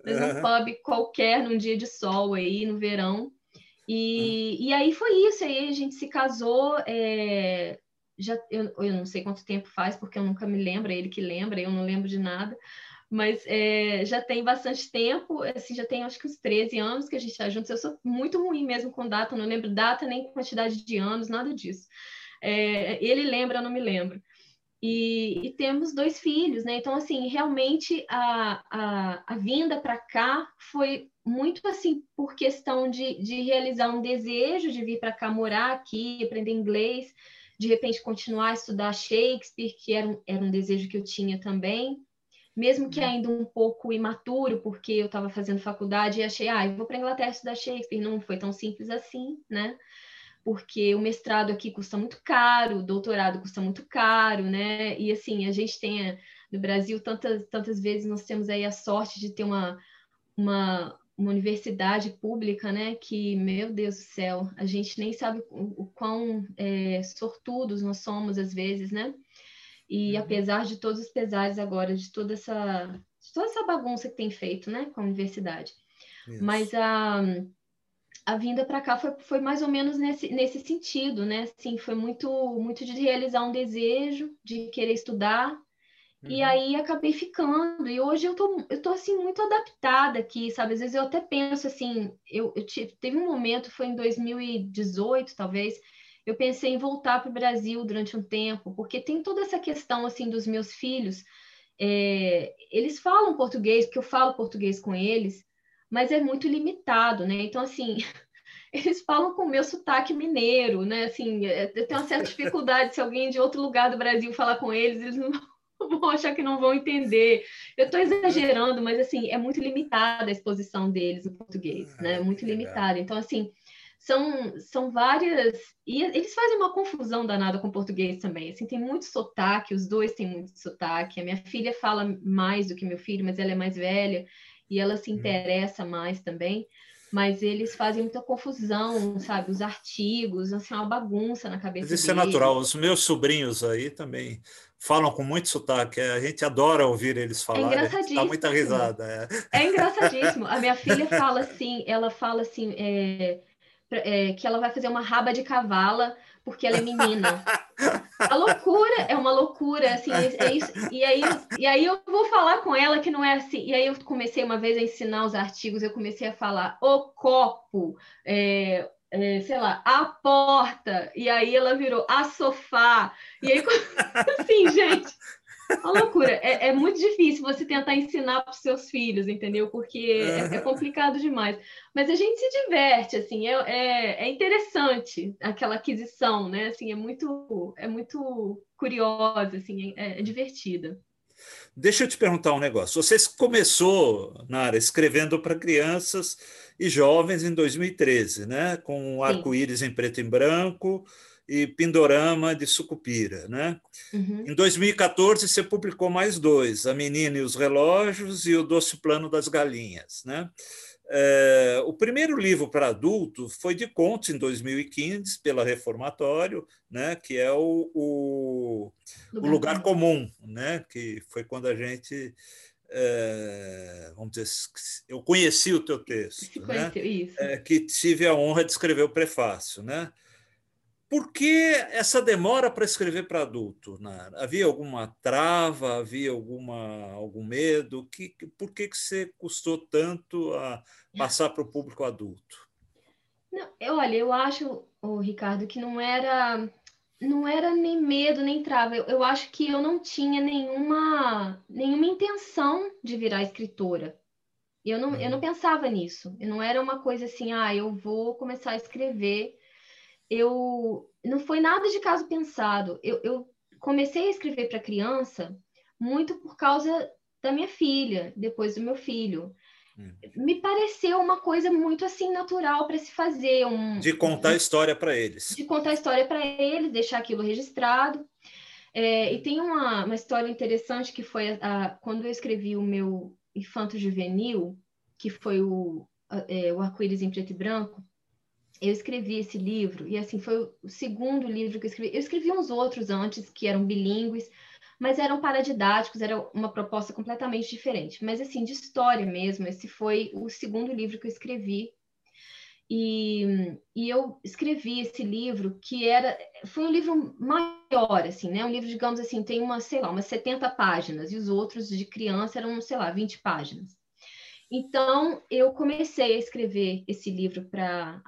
Mas um pub qualquer num dia de sol aí no verão. E, e aí foi isso, aí a gente se casou, é, já eu, eu não sei quanto tempo faz, porque eu nunca me lembro, é ele que lembra, eu não lembro de nada, mas é, já tem bastante tempo, assim, já tem acho que uns 13 anos que a gente está juntos. Eu sou muito ruim mesmo com data, não lembro data nem quantidade de anos, nada disso. É, ele lembra, eu não me lembro. E, e, temos dois filhos, né? Então, assim, realmente a, a, a vinda para cá foi muito assim por questão de, de realizar um desejo de vir para cá morar aqui, aprender inglês de repente continuar a estudar Shakespeare, que era um, era um desejo que eu tinha também, mesmo que uhum. ainda um pouco imaturo, porque eu estava fazendo faculdade e achei, ah, eu vou para a Inglaterra estudar Shakespeare. Não foi tão simples assim, né? Porque o mestrado aqui custa muito caro, o doutorado custa muito caro, né? E assim, a gente tem no Brasil tantas, tantas vezes nós temos aí a sorte de ter uma, uma, uma universidade pública, né? Que, meu Deus do céu, a gente nem sabe o, o quão é, sortudos nós somos às vezes, né? E uhum. apesar de todos os pesares agora, de toda essa, de toda essa bagunça que tem feito, né, com a universidade. Isso. Mas a, a vinda para cá foi, foi mais ou menos nesse, nesse sentido, né? Assim, foi muito, muito de realizar um desejo, de querer estudar, Uhum. E aí acabei ficando. E hoje eu tô, eu tô assim, muito adaptada aqui, sabe? Às vezes eu até penso assim, eu, eu tive, teve um momento, foi em 2018, talvez, eu pensei em voltar para o Brasil durante um tempo, porque tem toda essa questão assim dos meus filhos. É, eles falam português, porque eu falo português com eles, mas é muito limitado, né? Então, assim, eles falam com o meu sotaque mineiro, né? Assim, é, eu tenho uma certa dificuldade se alguém de outro lugar do Brasil falar com eles, eles não vão achar que não vão entender. Eu estou exagerando, mas assim, é muito limitada a exposição deles no português, né? É muito limitada. Então, assim, são, são várias. E eles fazem uma confusão danada com o português também. Assim, tem muito sotaque, os dois têm muito sotaque. A minha filha fala mais do que meu filho, mas ela é mais velha e ela se uhum. interessa mais também. Mas eles fazem muita confusão, sabe? Os artigos, assim, uma bagunça na cabeça Mas isso é deles. é natural. Os meus sobrinhos aí também falam com muito sotaque. A gente adora ouvir eles falar. É engraçadíssimo. Dá muita risada. É. é engraçadíssimo. A minha filha fala assim, ela fala assim, é, é, que ela vai fazer uma raba de cavala porque ela é menina. A loucura é uma loucura, assim, é, é isso. E aí, e aí eu vou falar com ela que não é assim. E aí eu comecei uma vez a ensinar os artigos, eu comecei a falar o copo, é, é, sei lá, a porta, e aí ela virou a sofá. E aí, assim, gente, uma loucura. É, é, muito difícil você tentar ensinar para os seus filhos, entendeu? Porque é, é, complicado demais. Mas a gente se diverte, assim, é, é, é, interessante aquela aquisição, né? Assim, é muito, é muito curiosa, assim, é, é divertida. Deixa eu te perguntar um negócio. Você começou, Nara, escrevendo para crianças e jovens em 2013, né? Com arco-íris em preto e branco e Pindorama de Sucupira. Né? Uhum. Em 2014, você publicou mais dois, A Menina e os Relógios e O Doce Plano das Galinhas. Né? É, o primeiro livro para adulto foi de contos em 2015, pela Reformatório, né? que é o, o, lugar, o lugar Comum, né? que foi quando a gente. É, vamos dizer, eu conheci o teu texto, né? É, que tive a honra de escrever o prefácio. Né? Por que essa demora para escrever para adulto? Nara? Havia alguma trava? Havia alguma, algum medo? Que, por que, que você custou tanto a passar para o público adulto? Não, eu, olha, eu acho, oh, Ricardo, que não era não era nem medo nem trava. Eu, eu acho que eu não tinha nenhuma nenhuma intenção de virar escritora. Eu não, eu não uhum. pensava nisso. Eu não era uma coisa assim, ah, eu vou começar a escrever eu não foi nada de caso pensado. Eu, eu comecei a escrever para criança muito por causa da minha filha, depois do meu filho. Hum. Me pareceu uma coisa muito assim natural para se fazer. Um, de contar a história para eles. De contar a história para eles, deixar aquilo registrado. É, e tem uma, uma história interessante que foi a, a, quando eu escrevi o meu Infanto Juvenil, que foi o, é, o Arco-Íris em Preto e Branco, eu escrevi esse livro, e assim, foi o segundo livro que eu escrevi. Eu escrevi uns outros antes, que eram bilíngues, mas eram paradidáticos, era uma proposta completamente diferente. Mas, assim, de história mesmo, esse foi o segundo livro que eu escrevi. E, e eu escrevi esse livro que era... Foi um livro maior, assim, né? Um livro, digamos assim, tem uma, sei lá, umas 70 páginas, e os outros de criança eram, sei lá, 20 páginas. Então, eu comecei a escrever esse livro para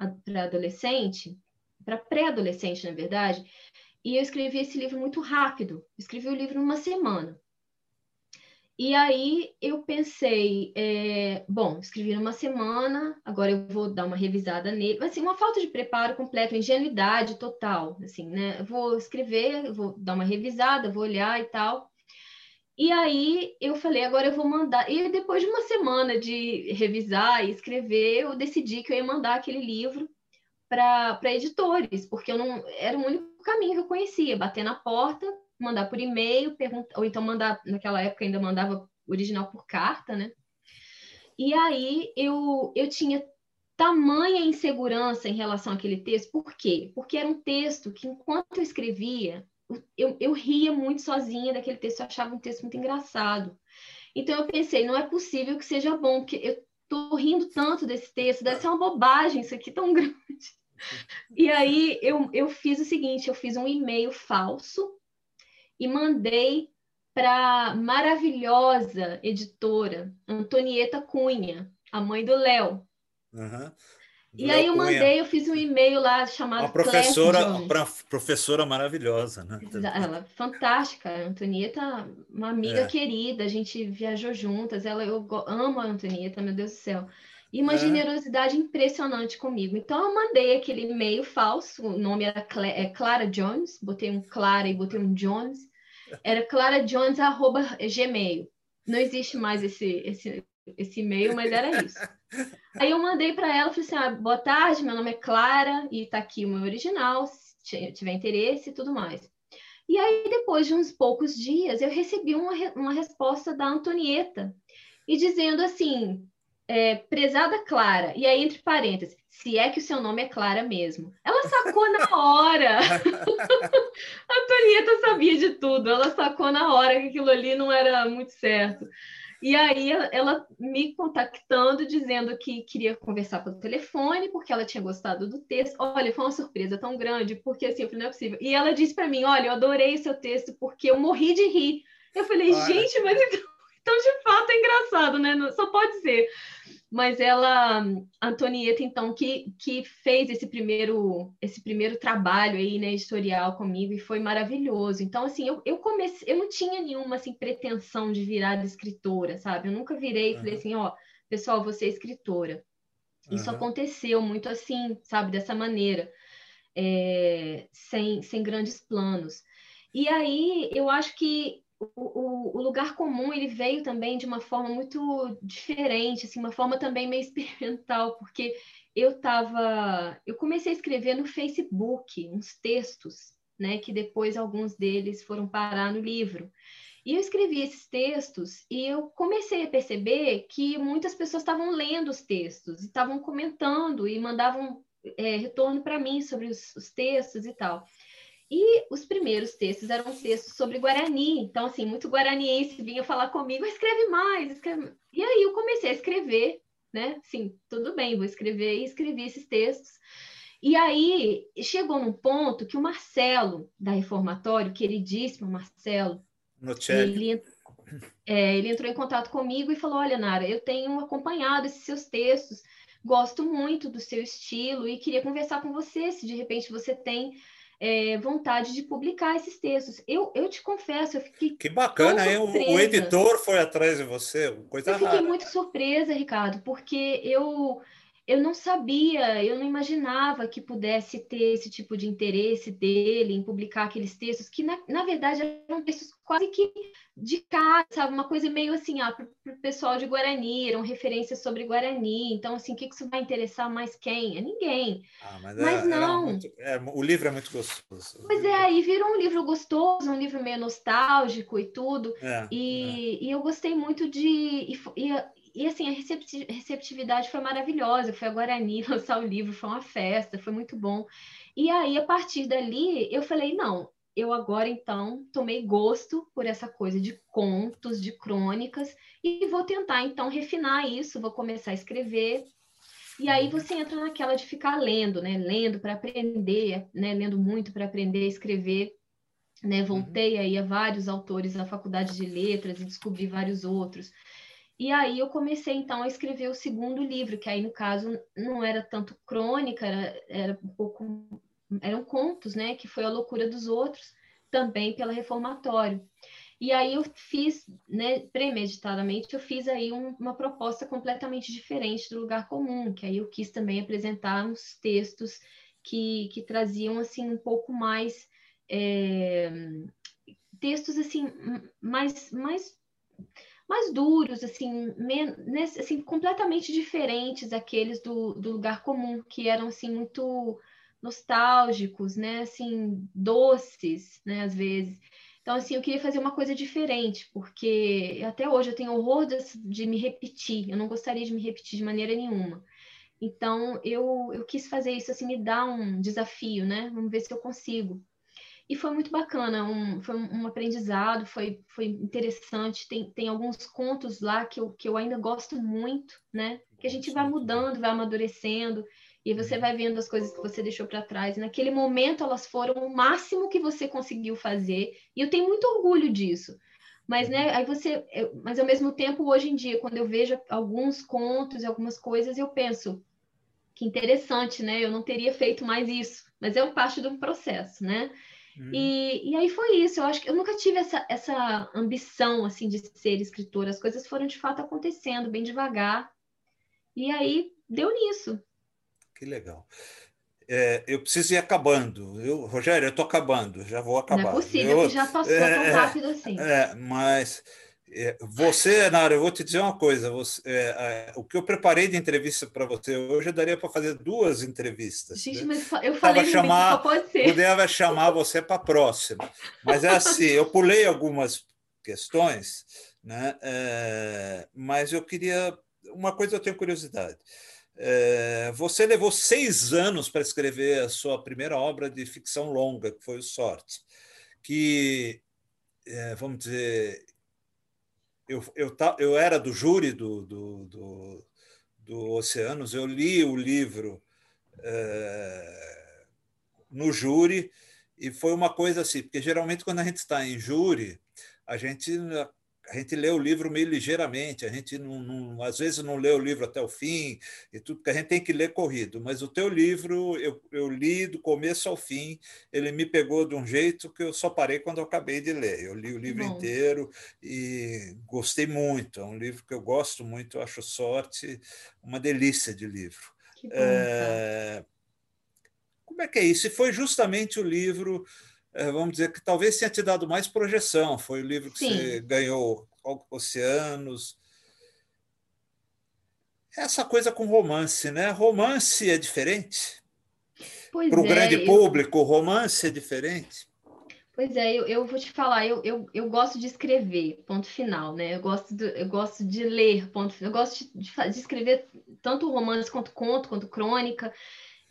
adolescente, para pré-adolescente, na verdade, e eu escrevi esse livro muito rápido. Escrevi o livro numa semana. E aí eu pensei, é, bom, escrevi numa semana, agora eu vou dar uma revisada nele. Assim, uma falta de preparo completo, ingenuidade total, assim, né? Eu vou escrever, vou dar uma revisada, vou olhar e tal. E aí eu falei, agora eu vou mandar. E depois de uma semana de revisar e escrever, eu decidi que eu ia mandar aquele livro para editores, porque eu não era o único caminho que eu conhecia, bater na porta, mandar por e-mail, perguntar, ou então mandar, naquela época ainda mandava original por carta, né? E aí eu, eu tinha tamanha insegurança em relação àquele texto, por quê? Porque era um texto que, enquanto eu escrevia, eu, eu ria muito sozinha daquele texto, eu achava um texto muito engraçado. Então eu pensei, não é possível que seja bom, porque eu tô rindo tanto desse texto, deve ser uma bobagem isso aqui tão grande. E aí eu, eu fiz o seguinte, eu fiz um e-mail falso e mandei para maravilhosa editora Antonieta Cunha, a mãe do Léo. Uhum. E aí eu mandei, eu fiz um e-mail lá chamado. Uma professora, uma professora maravilhosa, né? Ela fantástica, a Antonieta, uma amiga é. querida, a gente viajou juntas, ela eu amo a Antonieta, meu Deus do céu. E uma é. generosidade impressionante comigo. Então eu mandei aquele e-mail falso, o nome era é Clara Jones, botei um Clara e botei um Jones. Era clarajones@gmail. Não existe mais esse esse esse e-mail, mas era isso. Aí eu mandei para ela, falei assim: ah, boa tarde, meu nome é Clara e está aqui o meu original, se tiver interesse e tudo mais. E aí, depois de uns poucos dias, eu recebi uma, uma resposta da Antonieta, e dizendo assim: é, prezada Clara, e aí entre parênteses, se é que o seu nome é Clara mesmo. Ela sacou na hora. a Antonieta sabia de tudo, ela sacou na hora que aquilo ali não era muito certo. E aí ela me contactando, dizendo que queria conversar pelo telefone, porque ela tinha gostado do texto. Olha, foi uma surpresa tão grande, porque assim, eu falei, não é possível. E ela disse para mim: Olha, eu adorei o seu texto, porque eu morri de rir. Eu falei, Olha. gente, mas então, então de fato é engraçado, né? Só pode ser mas ela, Antonieta, então, que, que fez esse primeiro, esse primeiro trabalho aí, né, editorial comigo, e foi maravilhoso. Então, assim, eu, eu comecei, eu não tinha nenhuma, assim, pretensão de virar escritora, sabe? Eu nunca virei e falei assim, ó, pessoal, você é escritora. Isso uhum. aconteceu muito assim, sabe, dessa maneira, é, sem, sem grandes planos. E aí, eu acho que o, o, lugar comum ele veio também de uma forma muito diferente, assim, uma forma também meio experimental, porque eu estava, eu comecei a escrever no Facebook uns textos, né, que depois alguns deles foram parar no livro. E eu escrevi esses textos e eu comecei a perceber que muitas pessoas estavam lendo os textos, estavam comentando e mandavam é, retorno para mim sobre os, os textos e tal. E os primeiros textos eram textos sobre Guarani. Então, assim, muito guaraniense vinha falar comigo, escreve mais, escreve... E aí eu comecei a escrever, né? Sim, tudo bem, vou escrever. E escrevi esses textos. E aí chegou num ponto que o Marcelo, da Reformatório, queridíssimo Marcelo. Ele, é, ele entrou em contato comigo e falou: Olha, Nara, eu tenho acompanhado esses seus textos, gosto muito do seu estilo e queria conversar com você se de repente você tem é, vontade de publicar esses textos. Eu, eu te confesso, eu fiquei. Que bacana, hein? O, o, editor foi atrás de você, coisa Eu fiquei rara. muito surpresa, Ricardo, porque eu eu não sabia, eu não imaginava que pudesse ter esse tipo de interesse dele em publicar aqueles textos, que na, na verdade eram textos quase que de cara, sabe? Uma coisa meio assim, ah, para o pessoal de Guarani, eram referências sobre Guarani, então assim, o que, que isso vai interessar mais quem? É ninguém. Ah, mas, mas é, não. Muito, é, o livro é muito gostoso. Pois é, aí virou um livro gostoso, um livro meio nostálgico e tudo, é, e, é. e eu gostei muito de... E, e, e assim, a receptividade foi maravilhosa. Foi a Guarani lançar o livro, foi uma festa, foi muito bom. E aí, a partir dali, eu falei: não, eu agora então tomei gosto por essa coisa de contos, de crônicas, e vou tentar então refinar isso, vou começar a escrever. E aí você entra naquela de ficar lendo, né? Lendo para aprender, né? Lendo muito para aprender a escrever. Né? Voltei aí a vários autores da faculdade de letras e descobri vários outros. E aí eu comecei então a escrever o segundo livro, que aí no caso não era tanto crônica, era, era um pouco eram contos, né, que foi a loucura dos outros, também pela Reformatório. E aí eu fiz, né, premeditadamente, eu fiz aí um, uma proposta completamente diferente do lugar comum, que aí eu quis também apresentar uns textos que, que traziam assim um pouco mais é, textos assim mais mais mais duros, assim, assim, completamente diferentes daqueles do, do lugar comum, que eram assim muito nostálgicos, né, assim, doces, né, às vezes. Então, assim, eu queria fazer uma coisa diferente, porque até hoje eu tenho horror de, de me repetir, eu não gostaria de me repetir de maneira nenhuma. Então, eu, eu quis fazer isso, assim, me dar um desafio, né? Vamos ver se eu consigo. E foi muito bacana, um, foi um, aprendizado, foi, foi interessante. Tem, tem alguns contos lá que eu, que eu ainda gosto muito, né? Que a gente vai mudando, vai amadurecendo, e você vai vendo as coisas que você deixou para trás. Naquele momento elas foram o máximo que você conseguiu fazer, e eu tenho muito orgulho disso. Mas, né, aí você. Eu, mas ao mesmo tempo, hoje em dia, quando eu vejo alguns contos e algumas coisas, eu penso que interessante, né? Eu não teria feito mais isso, mas é parte do processo, né? Hum. E, e aí foi isso. Eu acho que eu nunca tive essa, essa ambição assim de ser escritora. As coisas foram de fato acontecendo bem devagar. E aí deu nisso. Que legal. É, eu preciso ir acabando. Eu, Rogério, eu estou acabando, já vou acabar. Não é possível eu, que já passou é, tão rápido assim. É, mas você, Nara, eu vou te dizer uma coisa. Você, é, o que eu preparei de entrevista para você hoje, eu daria para fazer duas entrevistas. Gente, né? mas eu falei que chamar, só pode ser. Poderia chamar você para a próxima. Mas é assim, eu pulei algumas questões, né? É, mas eu queria... Uma coisa eu tenho curiosidade. É, você levou seis anos para escrever a sua primeira obra de ficção longa, que foi o Sorte, que, é, vamos dizer, eu, eu, eu era do júri do, do, do, do Oceanos, eu li o livro é, no júri, e foi uma coisa assim, porque geralmente quando a gente está em júri, a gente a gente lê o livro meio ligeiramente, a gente não, não, às vezes não lê o livro até o fim, e tudo, porque a gente tem que ler corrido. Mas o teu livro, eu, eu li do começo ao fim, ele me pegou de um jeito que eu só parei quando eu acabei de ler. Eu li o livro Bom. inteiro e gostei muito. É um livro que eu gosto muito, eu acho sorte, uma delícia de livro. Bom, é... Como é que é isso? E foi justamente o livro vamos dizer que talvez tenha te dado mais projeção. Foi o livro que Sim. você ganhou Oceanos. Essa coisa com romance, né? Romance é diferente. Para o é, grande eu... público, romance é diferente. Pois é, eu, eu vou te falar, eu, eu, eu gosto de escrever, ponto final, né? Eu gosto, do, eu gosto de ler, ponto final. Eu gosto de, de, de escrever tanto romance quanto conto, quanto crônica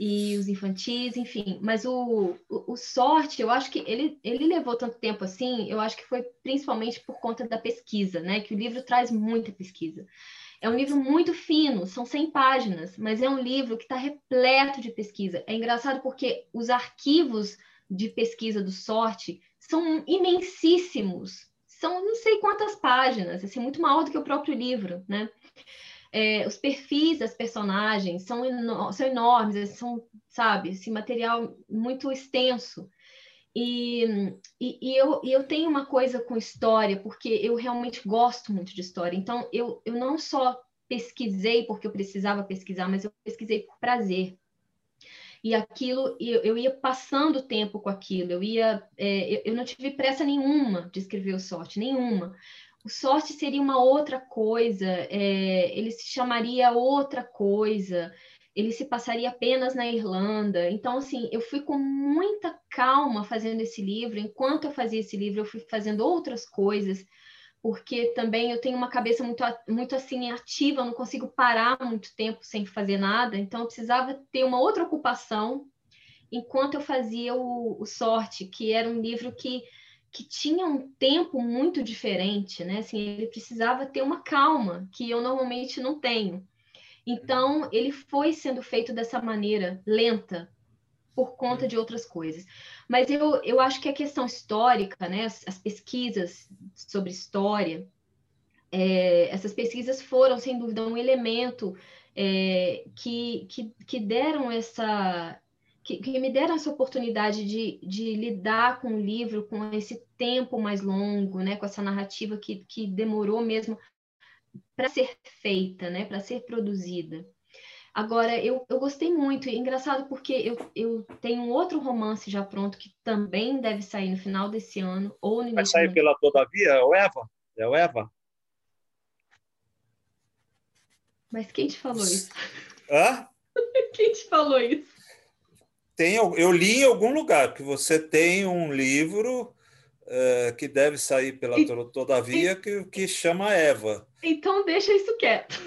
e os infantis, enfim. Mas o, o, o, Sorte, eu acho que ele, ele levou tanto tempo assim, eu acho que foi principalmente por conta da pesquisa, né? Que o livro traz muita pesquisa. É um livro muito fino, são 100 páginas, mas é um livro que está repleto de pesquisa. É engraçado porque os arquivos de pesquisa do Sorte são imensíssimos. São não sei quantas páginas, assim, muito maior do que o próprio livro, né? É, os perfis das personagens são, são enormes, são, sabe, esse material muito extenso. E, e, e, eu, e eu tenho uma coisa com história, porque eu realmente gosto muito de história. Então, eu, eu não só pesquisei porque eu precisava pesquisar, mas eu pesquisei por prazer. E aquilo, eu, eu ia passando tempo com aquilo, eu ia, é, eu, eu não tive pressa nenhuma de escrever o sorte, nenhuma sorte seria uma outra coisa, é, ele se chamaria outra coisa, ele se passaria apenas na Irlanda. Então, assim, eu fui com muita calma fazendo esse livro. Enquanto eu fazia esse livro, eu fui fazendo outras coisas, porque também eu tenho uma cabeça muito, muito assim ativa, eu não consigo parar muito tempo sem fazer nada. Então, eu precisava ter uma outra ocupação enquanto eu fazia o, o Sorte, que era um livro que que tinha um tempo muito diferente, né? Assim, ele precisava ter uma calma que eu normalmente não tenho. Então, ele foi sendo feito dessa maneira lenta por conta de outras coisas. Mas eu, eu acho que a questão histórica, né, as, as pesquisas sobre história, é, essas pesquisas foram, sem dúvida, um elemento é, que, que, que deram essa, que, que, me deram essa oportunidade de, de lidar com o livro, com esse tempo mais longo, né, com essa narrativa que, que demorou mesmo para ser feita, né, para ser produzida. Agora, eu, eu gostei muito, e engraçado porque eu, eu tenho um outro romance já pronto que também deve sair no final desse ano, ou no Vai sair pela Todavia, é o Eva? É o Eva? Mas quem te falou isso? Hã? quem te falou isso? Tem, eu li em algum lugar que você tem um livro uh, que deve sair pela e, Todavia que, que chama Eva. Então deixa isso quieto.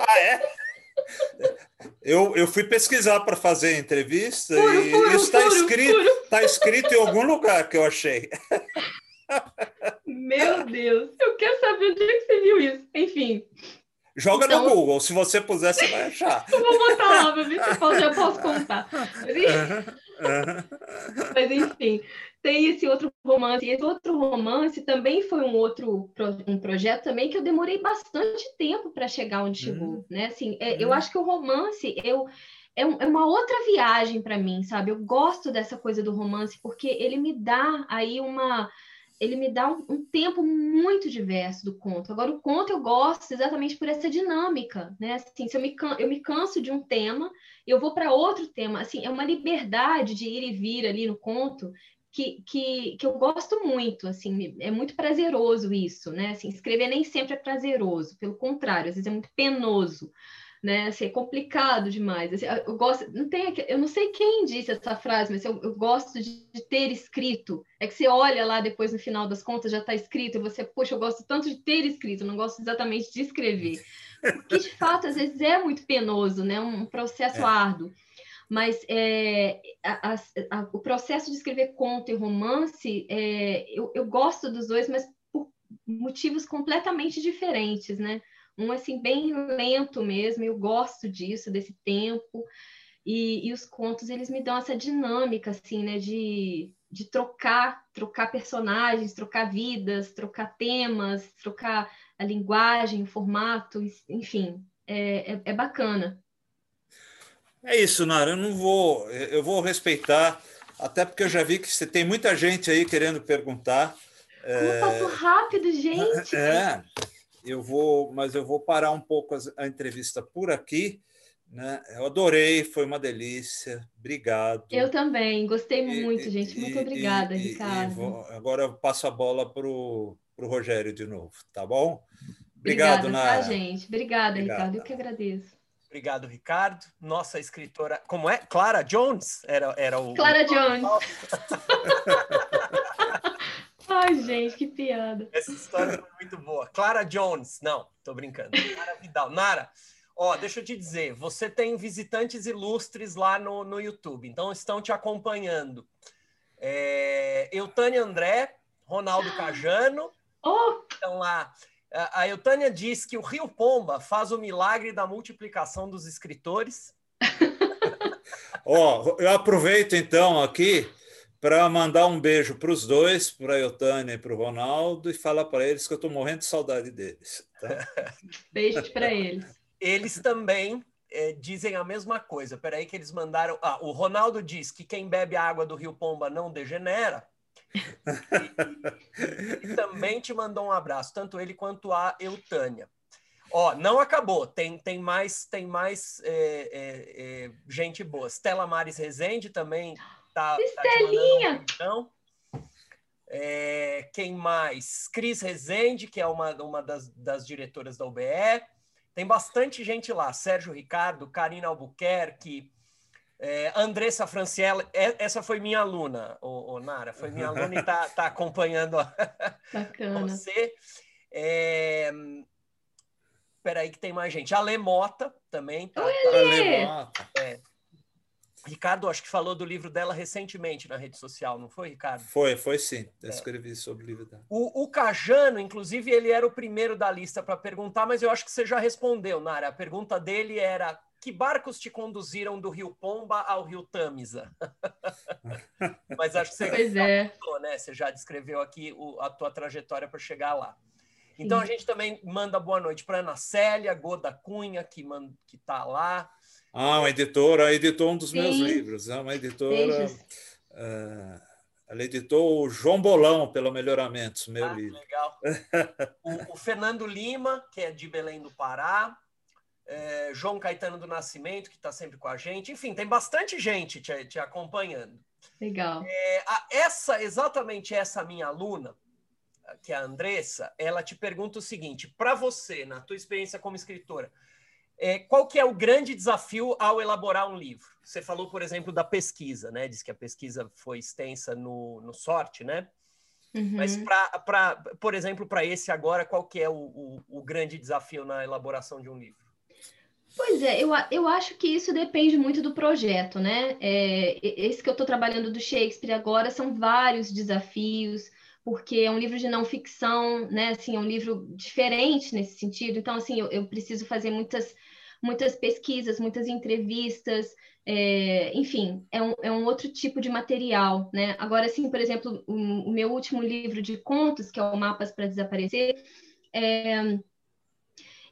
Ah, é? Eu, eu fui pesquisar para fazer a entrevista furo, e furo, isso está escrito, tá escrito em algum lugar que eu achei. Meu Deus, eu quero saber onde é que você viu isso. Enfim, Joga então, no Google, se você puser, você vai achar. Eu vou botar lá para ver se eu já posso contar. Mas, enfim, tem esse outro romance. E esse outro romance também foi um outro um projeto também que eu demorei bastante tempo para chegar onde chegou, hum. né? Assim, é, hum. eu acho que o romance eu é, é uma outra viagem para mim, sabe? Eu gosto dessa coisa do romance porque ele me dá aí uma ele me dá um, um, tempo muito diverso do conto. Agora, o conto eu gosto exatamente por essa dinâmica, né? Assim, se eu me, eu me canso de um tema, eu vou para outro tema. Assim, é uma liberdade de ir e vir ali no conto que, que, que eu gosto muito, assim, é muito prazeroso isso, né? Assim, escrever nem sempre é prazeroso, pelo contrário, às vezes é muito penoso né? Assim, é complicado demais. Assim, eu gosto, não tem, eu não sei quem disse essa frase, mas eu, eu gosto de, de, ter escrito. É que você olha lá depois no final das contas já está escrito e você, poxa, eu gosto tanto de ter escrito, não gosto exatamente de escrever, porque de fato às vezes é muito penoso, né? Um processo é. árduo. Mas é, a, a, o processo de escrever conto e romance, é, eu, eu gosto dos dois, mas por motivos completamente diferentes, né? Um assim bem lento mesmo. Eu gosto disso, desse tempo. E, e, os contos eles me dão essa dinâmica assim, né, de, de trocar, trocar personagens, trocar vidas, trocar temas, trocar a linguagem, o formato, enfim, é, é, é bacana. É isso, Nara. Eu não vou, eu vou respeitar, até porque eu já vi que você tem muita gente aí querendo perguntar. Como é... passou rápido, gente! É, eu vou, mas eu vou parar um pouco a, entrevista por aqui. Né? Eu adorei, foi uma delícia. Obrigado. Eu também, gostei muito, e, gente. Muito e, obrigada, e, Ricardo. Vou, agora eu passo a bola para o Rogério de novo, tá bom? Obrigado, Obrigada, tá, Nara. Tá, gente? Obrigada, Obrigada, Ricardo. Eu que agradeço. Obrigado, Ricardo. Nossa escritora, como é? Clara Jones? Era, era o. Clara Jones. Ai, gente, que piada. Essa história foi muito boa. Clara Jones. Não, tô brincando. Nara Vidal. Nara, ó, deixa eu te dizer, você tem visitantes ilustres lá no, no YouTube, então estão te acompanhando. É, Eutânia André, Ronaldo Cajano. Oh! Estão lá. A Eutânia diz que o Rio Pomba faz o milagre da multiplicação dos escritores. Ó, oh, eu aproveito então aqui para mandar um beijo para os dois, para a Eutânia e para o Ronaldo, e falar para eles que eu estou morrendo de saudade deles. Tá? Beijos para eles. Eles também é, dizem a mesma coisa. Peraí que eles mandaram... Ah, o Ronaldo diz que quem bebe a água do Rio Pomba não degenera. e, e, também te mandou um abraço, tanto ele quanto a Eutânia. Ó, não acabou, tem, tem mais, tem mais é, é, é gente boa. Stella Mares Rezende também tá, Estelinha! Tá um é, quem mais? Cris Rezende, que é uma, uma das, das diretoras da UBE. Tem bastante gente lá. Sérgio Ricardo, Karina Albuquerque, é, Andressa Franciella. É, essa foi minha aluna, o, Nara. Foi minha aluna e está tá acompanhando Bacana. você. É, Peraí que tem mais gente. Ale Mota também. Tá, tá, é, Ricardo, acho que falou do livro dela recentemente na rede social, não foi, Ricardo? Foi, foi sim. Eu é. escrevi sobre o livro dela. O, o Cajano, inclusive, ele era o primeiro da lista para perguntar, mas eu acho que você já respondeu, Nara. A pergunta dele era: que barcos te conduziram do Rio Pomba ao Rio Tamisa? mas acho que você pois já é. Contou, né? Você já descreveu aqui o, a tua trajetória para chegar lá. Então sim. a gente também manda boa noite para Ana Célia Goda Cunha, que está lá. Ah, uma editora, editou um dos Sim. meus livros, é uma editora. Uh, ela editou o João Bolão pelo Melhoramentos, meu ah, livro. Legal. o, o, Fernando Lima, que é de Belém do Pará, é, João Caetano do Nascimento, que está sempre com a gente. Enfim, tem bastante gente te, te acompanhando. Legal. É, a, essa, exatamente essa minha aluna, que é a Andressa, ela te pergunta o seguinte: para você, na tua experiência como escritora, é, qual que é o grande desafio ao elaborar um livro? Você falou, por exemplo, da pesquisa, né? Diz que a pesquisa foi extensa no, no Sorte, né? Uhum. Mas, pra, pra, por exemplo, para esse agora, qual que é o, o, o, grande desafio na elaboração de um livro? Pois é, eu, eu acho que isso depende muito do projeto, né? É, esse que eu estou trabalhando do Shakespeare agora são vários desafios, porque é um livro de não ficção, né? Assim, é um livro diferente nesse sentido. Então, assim, eu, eu preciso fazer muitas, muitas pesquisas, muitas entrevistas, é, enfim, é um, é um outro tipo de material, né? Agora, assim, por exemplo, o, o meu último livro de contos, que é o Mapas para Desaparecer, é,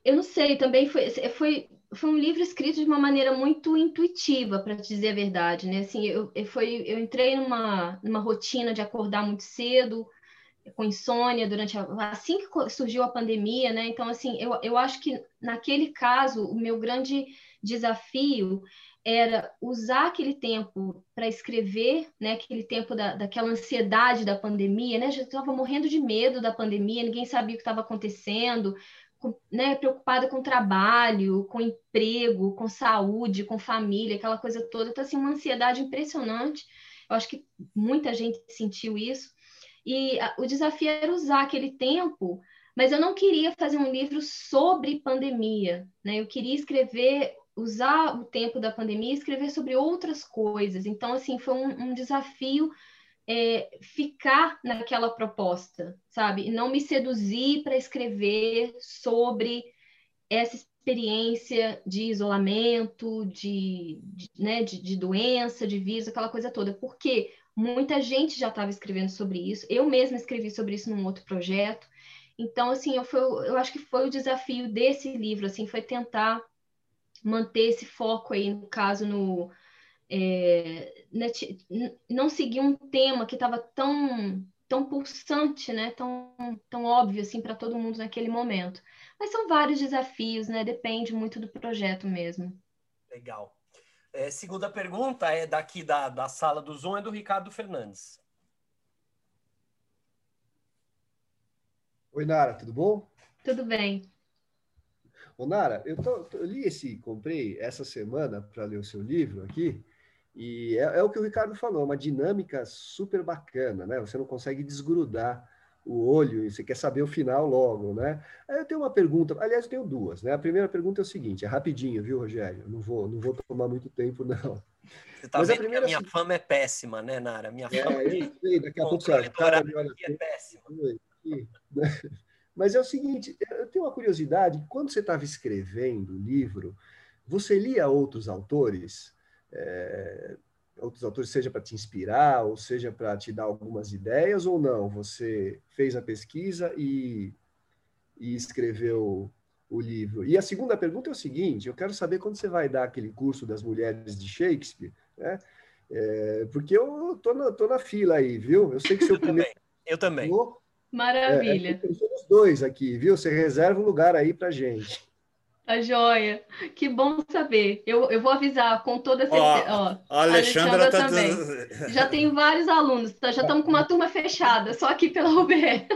eu não sei, também foi, foi, foi um livro escrito de uma maneira muito intuitiva, para dizer a verdade, né? Assim, eu, eu, foi, eu entrei numa, numa rotina de acordar muito cedo, com insônia durante a, assim que surgiu a pandemia, né? Então, assim, eu, eu acho que naquele caso o meu grande desafio era usar aquele tempo para escrever, né? Aquele tempo da, daquela ansiedade da pandemia, né? Já estava morrendo de medo da pandemia, ninguém sabia o que estava acontecendo, com, né? Preocupada com trabalho, com emprego, com saúde, com família, aquela coisa toda. Então, assim, uma ansiedade impressionante. Eu acho que muita gente sentiu isso. E a, o desafio era usar aquele tempo, mas eu não queria fazer um livro sobre pandemia, né? Eu queria escrever, usar o tempo da pandemia e escrever sobre outras coisas. Então, assim, foi um, um desafio é, ficar naquela proposta, sabe? Não me seduzir para escrever sobre essa experiência de isolamento, de, de, né, de, de doença, de vírus, aquela coisa toda. Porque Muita gente já estava escrevendo sobre isso. Eu mesma escrevi sobre isso num outro projeto. Então, assim, eu, foi, eu acho que foi o desafio desse livro, assim, foi tentar manter esse foco aí, no caso, no é, né, não seguir um tema que estava tão tão pulsante, né? Tão, tão óbvio assim para todo mundo naquele momento. Mas são vários desafios, né? Depende muito do projeto mesmo. Legal. É, segunda pergunta é daqui da, da sala do Zoom, é do Ricardo Fernandes. Oi, Nara, tudo bom? Tudo bem. Ô, Nara, eu, tô, eu li esse, comprei essa semana para ler o seu livro aqui, e é, é, o que o Ricardo falou, uma dinâmica super bacana, né? Você não consegue desgrudar o olho e você quer saber o final logo, né? Aí eu tenho uma pergunta, aliás, eu tenho duas, né? A primeira pergunta é o seguinte, é rapidinho, viu, Rogério? Não vou, não vou tomar muito tempo, não. Você tá Mas vendo a, primeira... que a minha fama é péssima, né, Nara? Minha é, fama eu sei, daqui a pouco o cara olha é péssima. Mas é o seguinte, eu tenho uma curiosidade, quando você estava escrevendo o livro, você lia outros autores? É, outros autores, seja para te inspirar, ou seja para te dar algumas ideias, ou não? Você fez a pesquisa e, e escreveu o livro. E a segunda pergunta é o seguinte: eu quero saber quando você vai dar aquele curso das mulheres de Shakespeare, né? É, porque eu tô na, tô na fila aí, viu? Eu sei que seu eu primeiro. Também. Eu também. Maravilha. É, é, somos dois aqui, viu? Você reserva um lugar aí para gente. Tá joia. Que bom saber. Eu, eu vou avisar com toda certeza. Ó, ó, a Alexandra, Alexandra tá também. Já tenho vários alunos, tá? já estamos com uma turma fechada, só aqui pela UBE.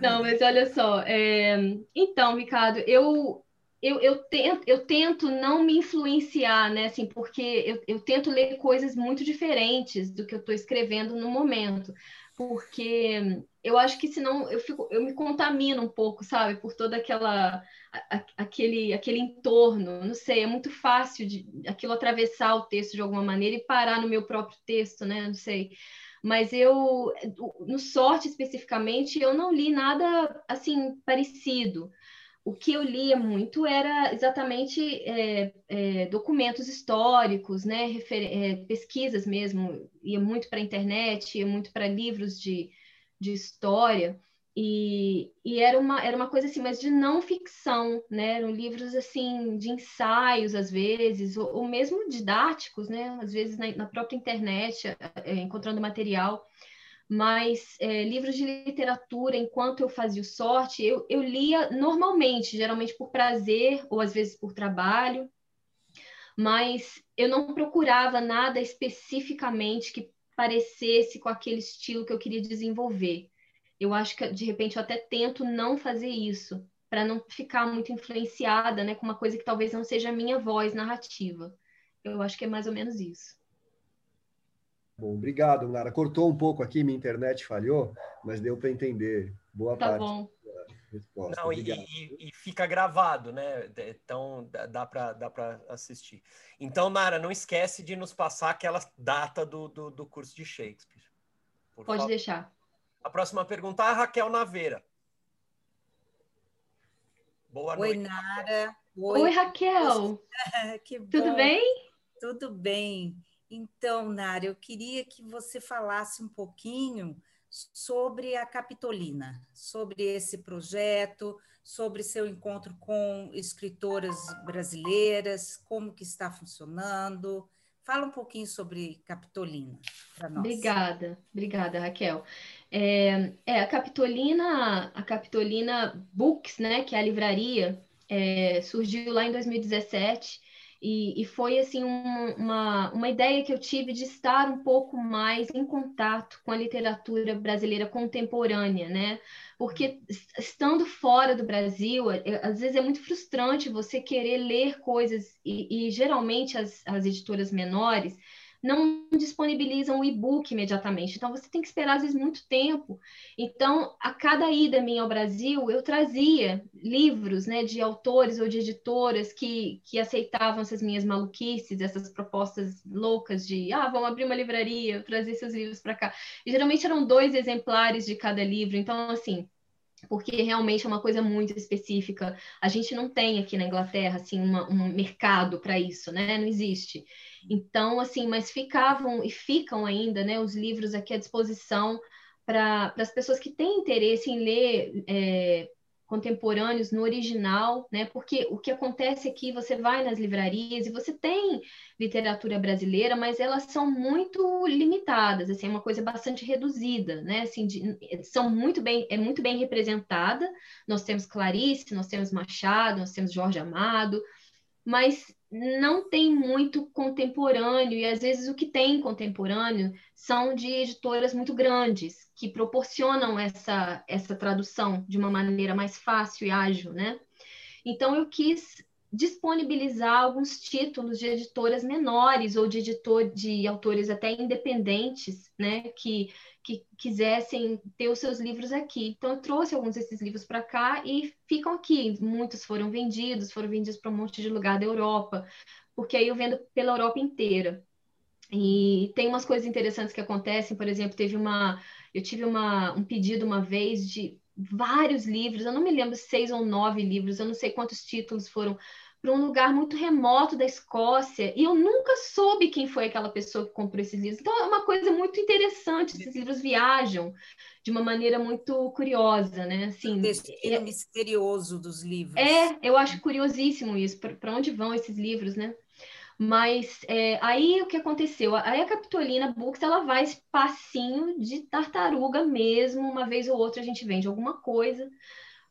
Não, mas olha só. É... Então, Ricardo, eu, eu, eu, tento, eu tento não me influenciar, né? Assim, porque eu, eu tento ler coisas muito diferentes do que eu estou escrevendo no momento porque eu acho que senão eu fico, eu me contamino um pouco, sabe, por toda aquela a, aquele aquele entorno, não sei, é muito fácil de aquilo atravessar o texto de alguma maneira e parar no meu próprio texto, né? Não sei. Mas eu no sorte especificamente, eu não li nada assim parecido o que eu lia muito era exatamente é, é, documentos históricos, né, refer é, pesquisas mesmo, ia muito para a internet, ia muito para livros de, de história, e, e, era, uma, era uma coisa assim, mas de não ficção, né, eram livros assim, de ensaios às vezes, ou, ou mesmo didáticos, né, às vezes na, na própria internet, é, encontrando material, mas é, livros de literatura, enquanto eu fazia o sorte, eu, eu lia normalmente, geralmente por prazer ou às vezes por trabalho, mas eu não procurava nada especificamente que parecesse com aquele estilo que eu queria desenvolver. Eu acho que de repente eu até tento não fazer isso, para não ficar muito influenciada, né, com uma coisa que talvez não seja a minha voz narrativa. Eu acho que é mais ou menos isso. Bom, obrigado, Lara. Cortou um pouco aqui, minha internet falhou, mas deu para entender boa tá parte bom. Resposta. Não, e, e, e, fica gravado, né? Então dá para dá assistir. Então, Nara, não esquece de nos passar aquela data do, do, do curso de Shakespeare. Por Pode favor. deixar. A próxima pergunta é a Raquel Naveira. Boa Oi, noite. Nara. Oi, Oi Raquel. que bom. Tudo bem? Tudo bem. Então, Nara, eu queria que você falasse um pouquinho sobre a Capitolina, sobre esse projeto, sobre seu encontro com escritoras brasileiras, como que está funcionando. Fala um pouquinho sobre Capitolina para nós. Obrigada, obrigada, Raquel. É, é, a Capitolina, a Capitolina Books, né, que é a livraria, é, surgiu lá em 2017 e, e foi assim um, uma, uma ideia que eu tive de estar um pouco mais em contato com a literatura brasileira contemporânea, né? Porque estando fora do Brasil, é, é, às vezes é muito frustrante você querer ler coisas, e, e geralmente as, as editoras menores não disponibilizam o e-book imediatamente. Então, você tem que esperar, às vezes, muito tempo. Então, a cada ida minha ao Brasil, eu trazia livros né, de autores ou de editoras que, que aceitavam essas minhas maluquices, essas propostas loucas de, ah, vamos abrir uma livraria, trazer seus livros para cá. E, geralmente, eram dois exemplares de cada livro. Então, assim, porque realmente é uma coisa muito específica. A gente não tem aqui na Inglaterra assim uma, um mercado para isso, né? Não existe. Então, assim, mas ficavam e ficam ainda, né, os livros aqui à disposição para as pessoas que têm interesse em ler é, contemporâneos no original, né? Porque o que acontece aqui, você vai nas livrarias e você tem literatura brasileira, mas elas são muito limitadas, assim, é uma coisa bastante reduzida, né? Assim, de, são muito bem, é muito bem representada. Nós temos Clarice, nós temos Machado, nós temos Jorge Amado, mas não tem muito contemporâneo, e às vezes o que tem contemporâneo são de editoras muito grandes, que proporcionam essa, essa tradução de uma maneira mais fácil e ágil, né? Então eu quis disponibilizar alguns títulos de editoras menores ou de editor de autores até independentes, né, que que quisessem ter os seus livros aqui. Então, eu trouxe alguns desses livros para cá e ficam aqui. Muitos foram vendidos, foram vendidos para um monte de lugar da Europa, porque aí eu vendo pela Europa inteira. E tem umas coisas interessantes que acontecem, por exemplo, teve uma, eu tive uma, um pedido uma vez de vários livros, eu não me lembro seis ou nove livros, eu não sei quantos títulos foram para um lugar muito remoto da Escócia e eu nunca soube quem foi aquela pessoa que comprou esses livros. Então é uma coisa muito interessante. Esses livros viajam de uma maneira muito curiosa, né? Assim, o destino é, misterioso dos livros. É, eu acho curiosíssimo isso. Para onde vão esses livros, né? Mas é, aí o que aconteceu? Aí a Capitolina Books ela vai esse passinho de tartaruga mesmo. Uma vez ou outra a gente vende alguma coisa.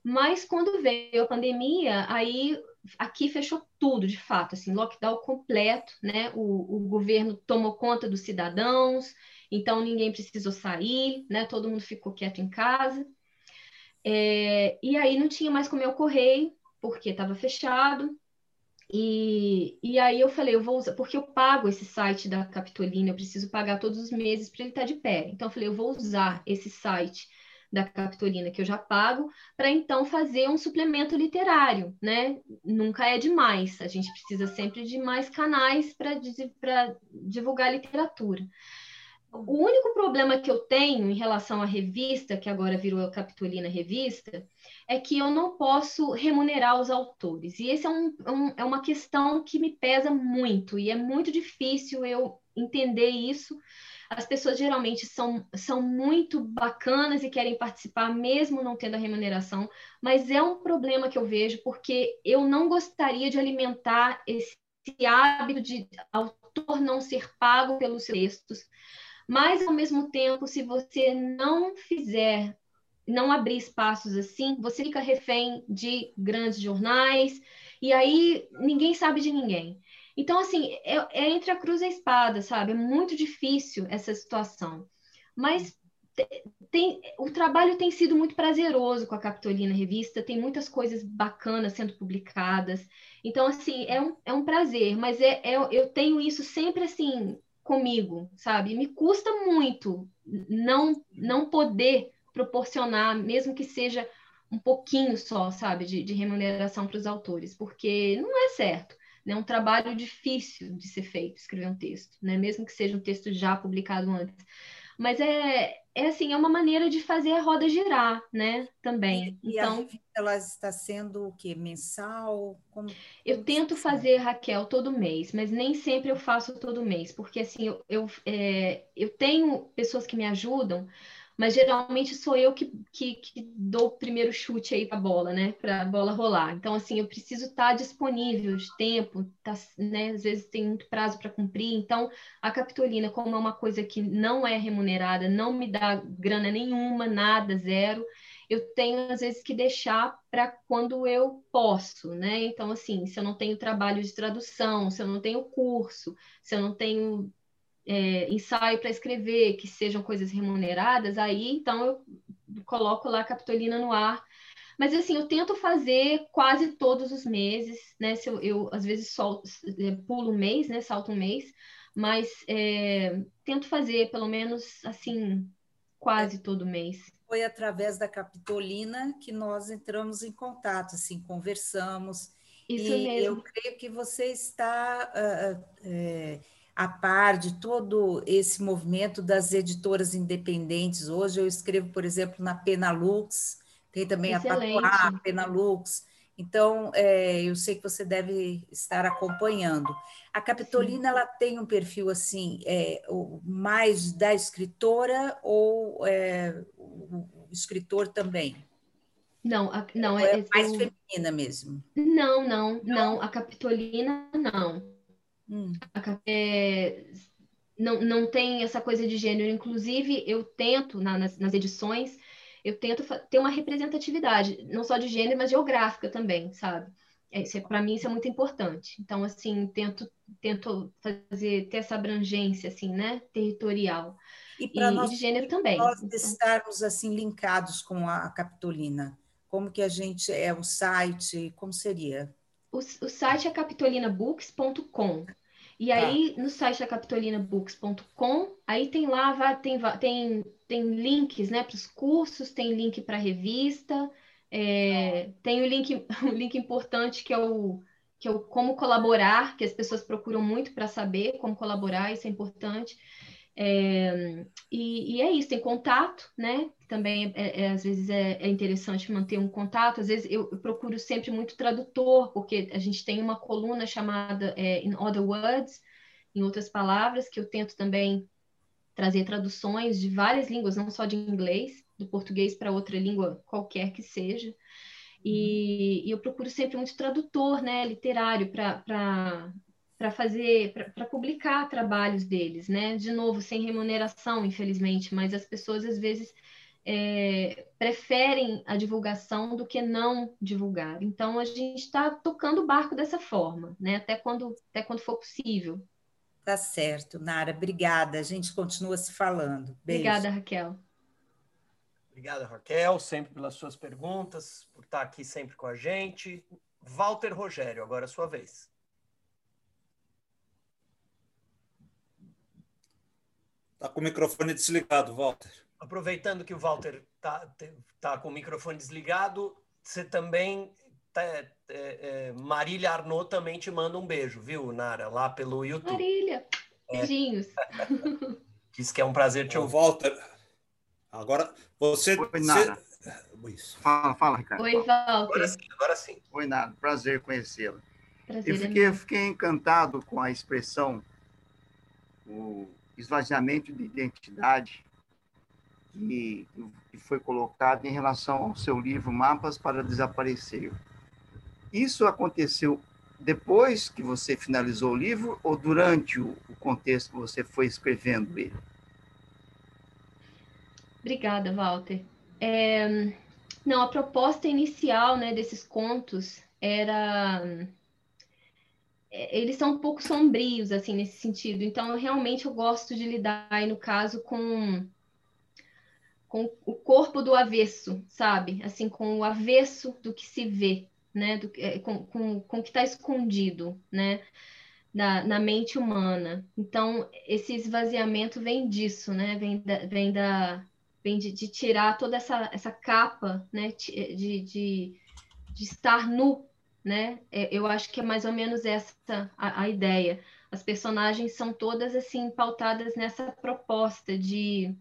Mas quando veio a pandemia, aí aqui fechou tudo, de fato, assim, lockdown completo, né? O, o governo tomou conta dos cidadãos, então ninguém precisou sair, né? Todo mundo ficou quieto em casa. É, e aí não tinha mais como eu correr, porque estava fechado. E, e aí eu falei, eu vou usar, porque eu pago esse site da Capitolina, eu preciso pagar todos os meses para ele estar tá de pé. Então eu falei, eu vou usar esse site da Capitolina que eu já pago, para então fazer um suplemento literário, né? Nunca é demais, a gente precisa sempre de mais canais para divulgar literatura. O único problema que eu tenho em relação à revista, que agora virou a Capitolina Revista, é que eu não posso remunerar os autores. E essa é, um, um, é uma questão que me pesa muito, e é muito difícil eu entender isso, as pessoas geralmente são, são muito bacanas e querem participar, mesmo não tendo a remuneração, mas é um problema que eu vejo, porque eu não gostaria de alimentar esse hábito de autor não ser pago pelos textos, mas, ao mesmo tempo, se você não fizer, não abrir espaços assim, você fica refém de grandes jornais, e aí ninguém sabe de ninguém. Então, assim, é, é entre a cruz e a espada, sabe? É muito difícil essa situação. Mas tem, o trabalho tem sido muito prazeroso com a Capitolina Revista, tem muitas coisas bacanas sendo publicadas. Então, assim, é um, é um prazer, mas é, é, eu tenho isso sempre assim comigo, sabe? Me custa muito não, não poder proporcionar, mesmo que seja um pouquinho só, sabe, de, de remuneração para os autores, porque não é certo. É um trabalho difícil de ser feito, escrever um texto, né? mesmo que seja um texto já publicado antes. Mas é, é assim, é uma maneira de fazer a roda girar, né? Também. E, então, e ela está sendo o quê? Mensal? Como eu tento fazer, Raquel, todo mês, mas nem sempre eu faço todo mês, porque assim, eu, eu, é, eu tenho pessoas que me ajudam, mas geralmente sou eu que, que, que dou o primeiro chute aí para a bola, né? Para a bola rolar. Então, assim, eu preciso estar tá disponível de tempo, tá, né? Às vezes tem muito prazo para cumprir. Então, a capitolina, como é uma coisa que não é remunerada, não me dá grana nenhuma, nada, zero, eu tenho às vezes que deixar para quando eu posso, né? Então, assim, se eu não tenho trabalho de tradução, se eu não tenho curso, se eu não tenho é, ensaio para escrever, que sejam coisas remuneradas, aí então eu coloco lá a Capitolina no ar. Mas assim, eu tento fazer quase todos os meses, né? Se eu, eu às vezes é, pulo um mês, né? Salto um mês, mas é, tento fazer pelo menos assim, quase todo mês. Foi através da Capitolina que nós entramos em contato, assim, conversamos. Isso e mesmo. eu creio que você está. Uh, uh, a par de todo esse movimento das editoras independentes. Hoje eu escrevo, por exemplo, na Penalux, tem também Excelente. a Patois, a Penalux. Então, é, eu sei que você deve estar acompanhando. A Capitolina, Sim. ela tem um perfil assim, é, mais da escritora ou é, o escritor também? Não, a, não é, é mais feminina mesmo. Não, não, não. A Capitolina, não. Hum. É, não, não tem essa coisa de gênero. Inclusive, eu tento, na, nas, nas edições, eu tento ter uma representatividade, não só de gênero, mas geográfica também, sabe? É, é para mim isso é muito importante. Então, assim, tento, tento fazer, ter essa abrangência, assim, né, territorial. E para nós, de gênero também. nós então... estarmos, assim, linkados com a Capitolina, como que a gente, é o site, como seria? O, o site é capitolinabooks.com. E tá. aí, no site da capitolinabooks.com, aí tem lá, tem, tem, tem links né, para os cursos, tem link para a revista, é, tem o link, um link importante que é o que é o como colaborar, que as pessoas procuram muito para saber como colaborar, isso é importante. É, e, e, é isso, tem contato, né? Também é, é, às vezes é, é, interessante manter um contato. Às vezes eu, eu, procuro sempre muito tradutor, porque a gente tem uma coluna chamada é, In Other Words, em outras palavras, que eu tento também trazer traduções de várias línguas, não só de inglês, do português para outra língua qualquer que seja. E, e, eu procuro sempre muito tradutor, né, literário, para para fazer, para publicar trabalhos deles, né? De novo, sem remuneração, infelizmente, mas as pessoas às vezes é, preferem a divulgação do que não divulgar. Então a gente está tocando o barco dessa forma, né? Até quando, até quando for possível. Tá certo, Nara. Obrigada. A gente continua se falando. Beijo. Obrigada, Raquel. Obrigada, Raquel, sempre pelas suas perguntas, por estar aqui sempre com a gente. Walter Rogério, agora é a sua vez. Está com o microfone desligado, Walter. Aproveitando que o Walter está tá com o microfone desligado, você também. Tá, é, é, Marília Arnaud também te manda um beijo, viu, Nara? Lá pelo YouTube. Marília, é. beijinhos. Diz que é um prazer te ouvir. Walter, agora você. Oi, Nara. Você... Fala, fala, Ricardo. Oi, Walter. Agora sim, agora sim. Oi, Nara. Prazer conhecê-la. Eu fiquei, eu fiquei encantado com a expressão o esvaziamento de identidade que, que foi colocado em relação ao seu livro Mapas para Desaparecer. Isso aconteceu depois que você finalizou o livro ou durante o, contexto que você foi escrevendo ele? Obrigada, Walter. É, não, a proposta inicial né, desses contos era eles são um pouco sombrios, assim, nesse sentido. Então, realmente, eu gosto de lidar, aí, no caso, com, com o corpo do avesso, sabe? Assim, com o avesso do que se vê, né? Do, é, com, com, com o que está escondido, né? Na, na mente humana. Então, esse esvaziamento vem disso, né? Vem da, vem da, vem de, de tirar toda essa, essa capa, né? De, de, de estar nu né? É, eu acho que é mais ou menos essa a, a, ideia. As personagens são todas assim pautadas nessa proposta de,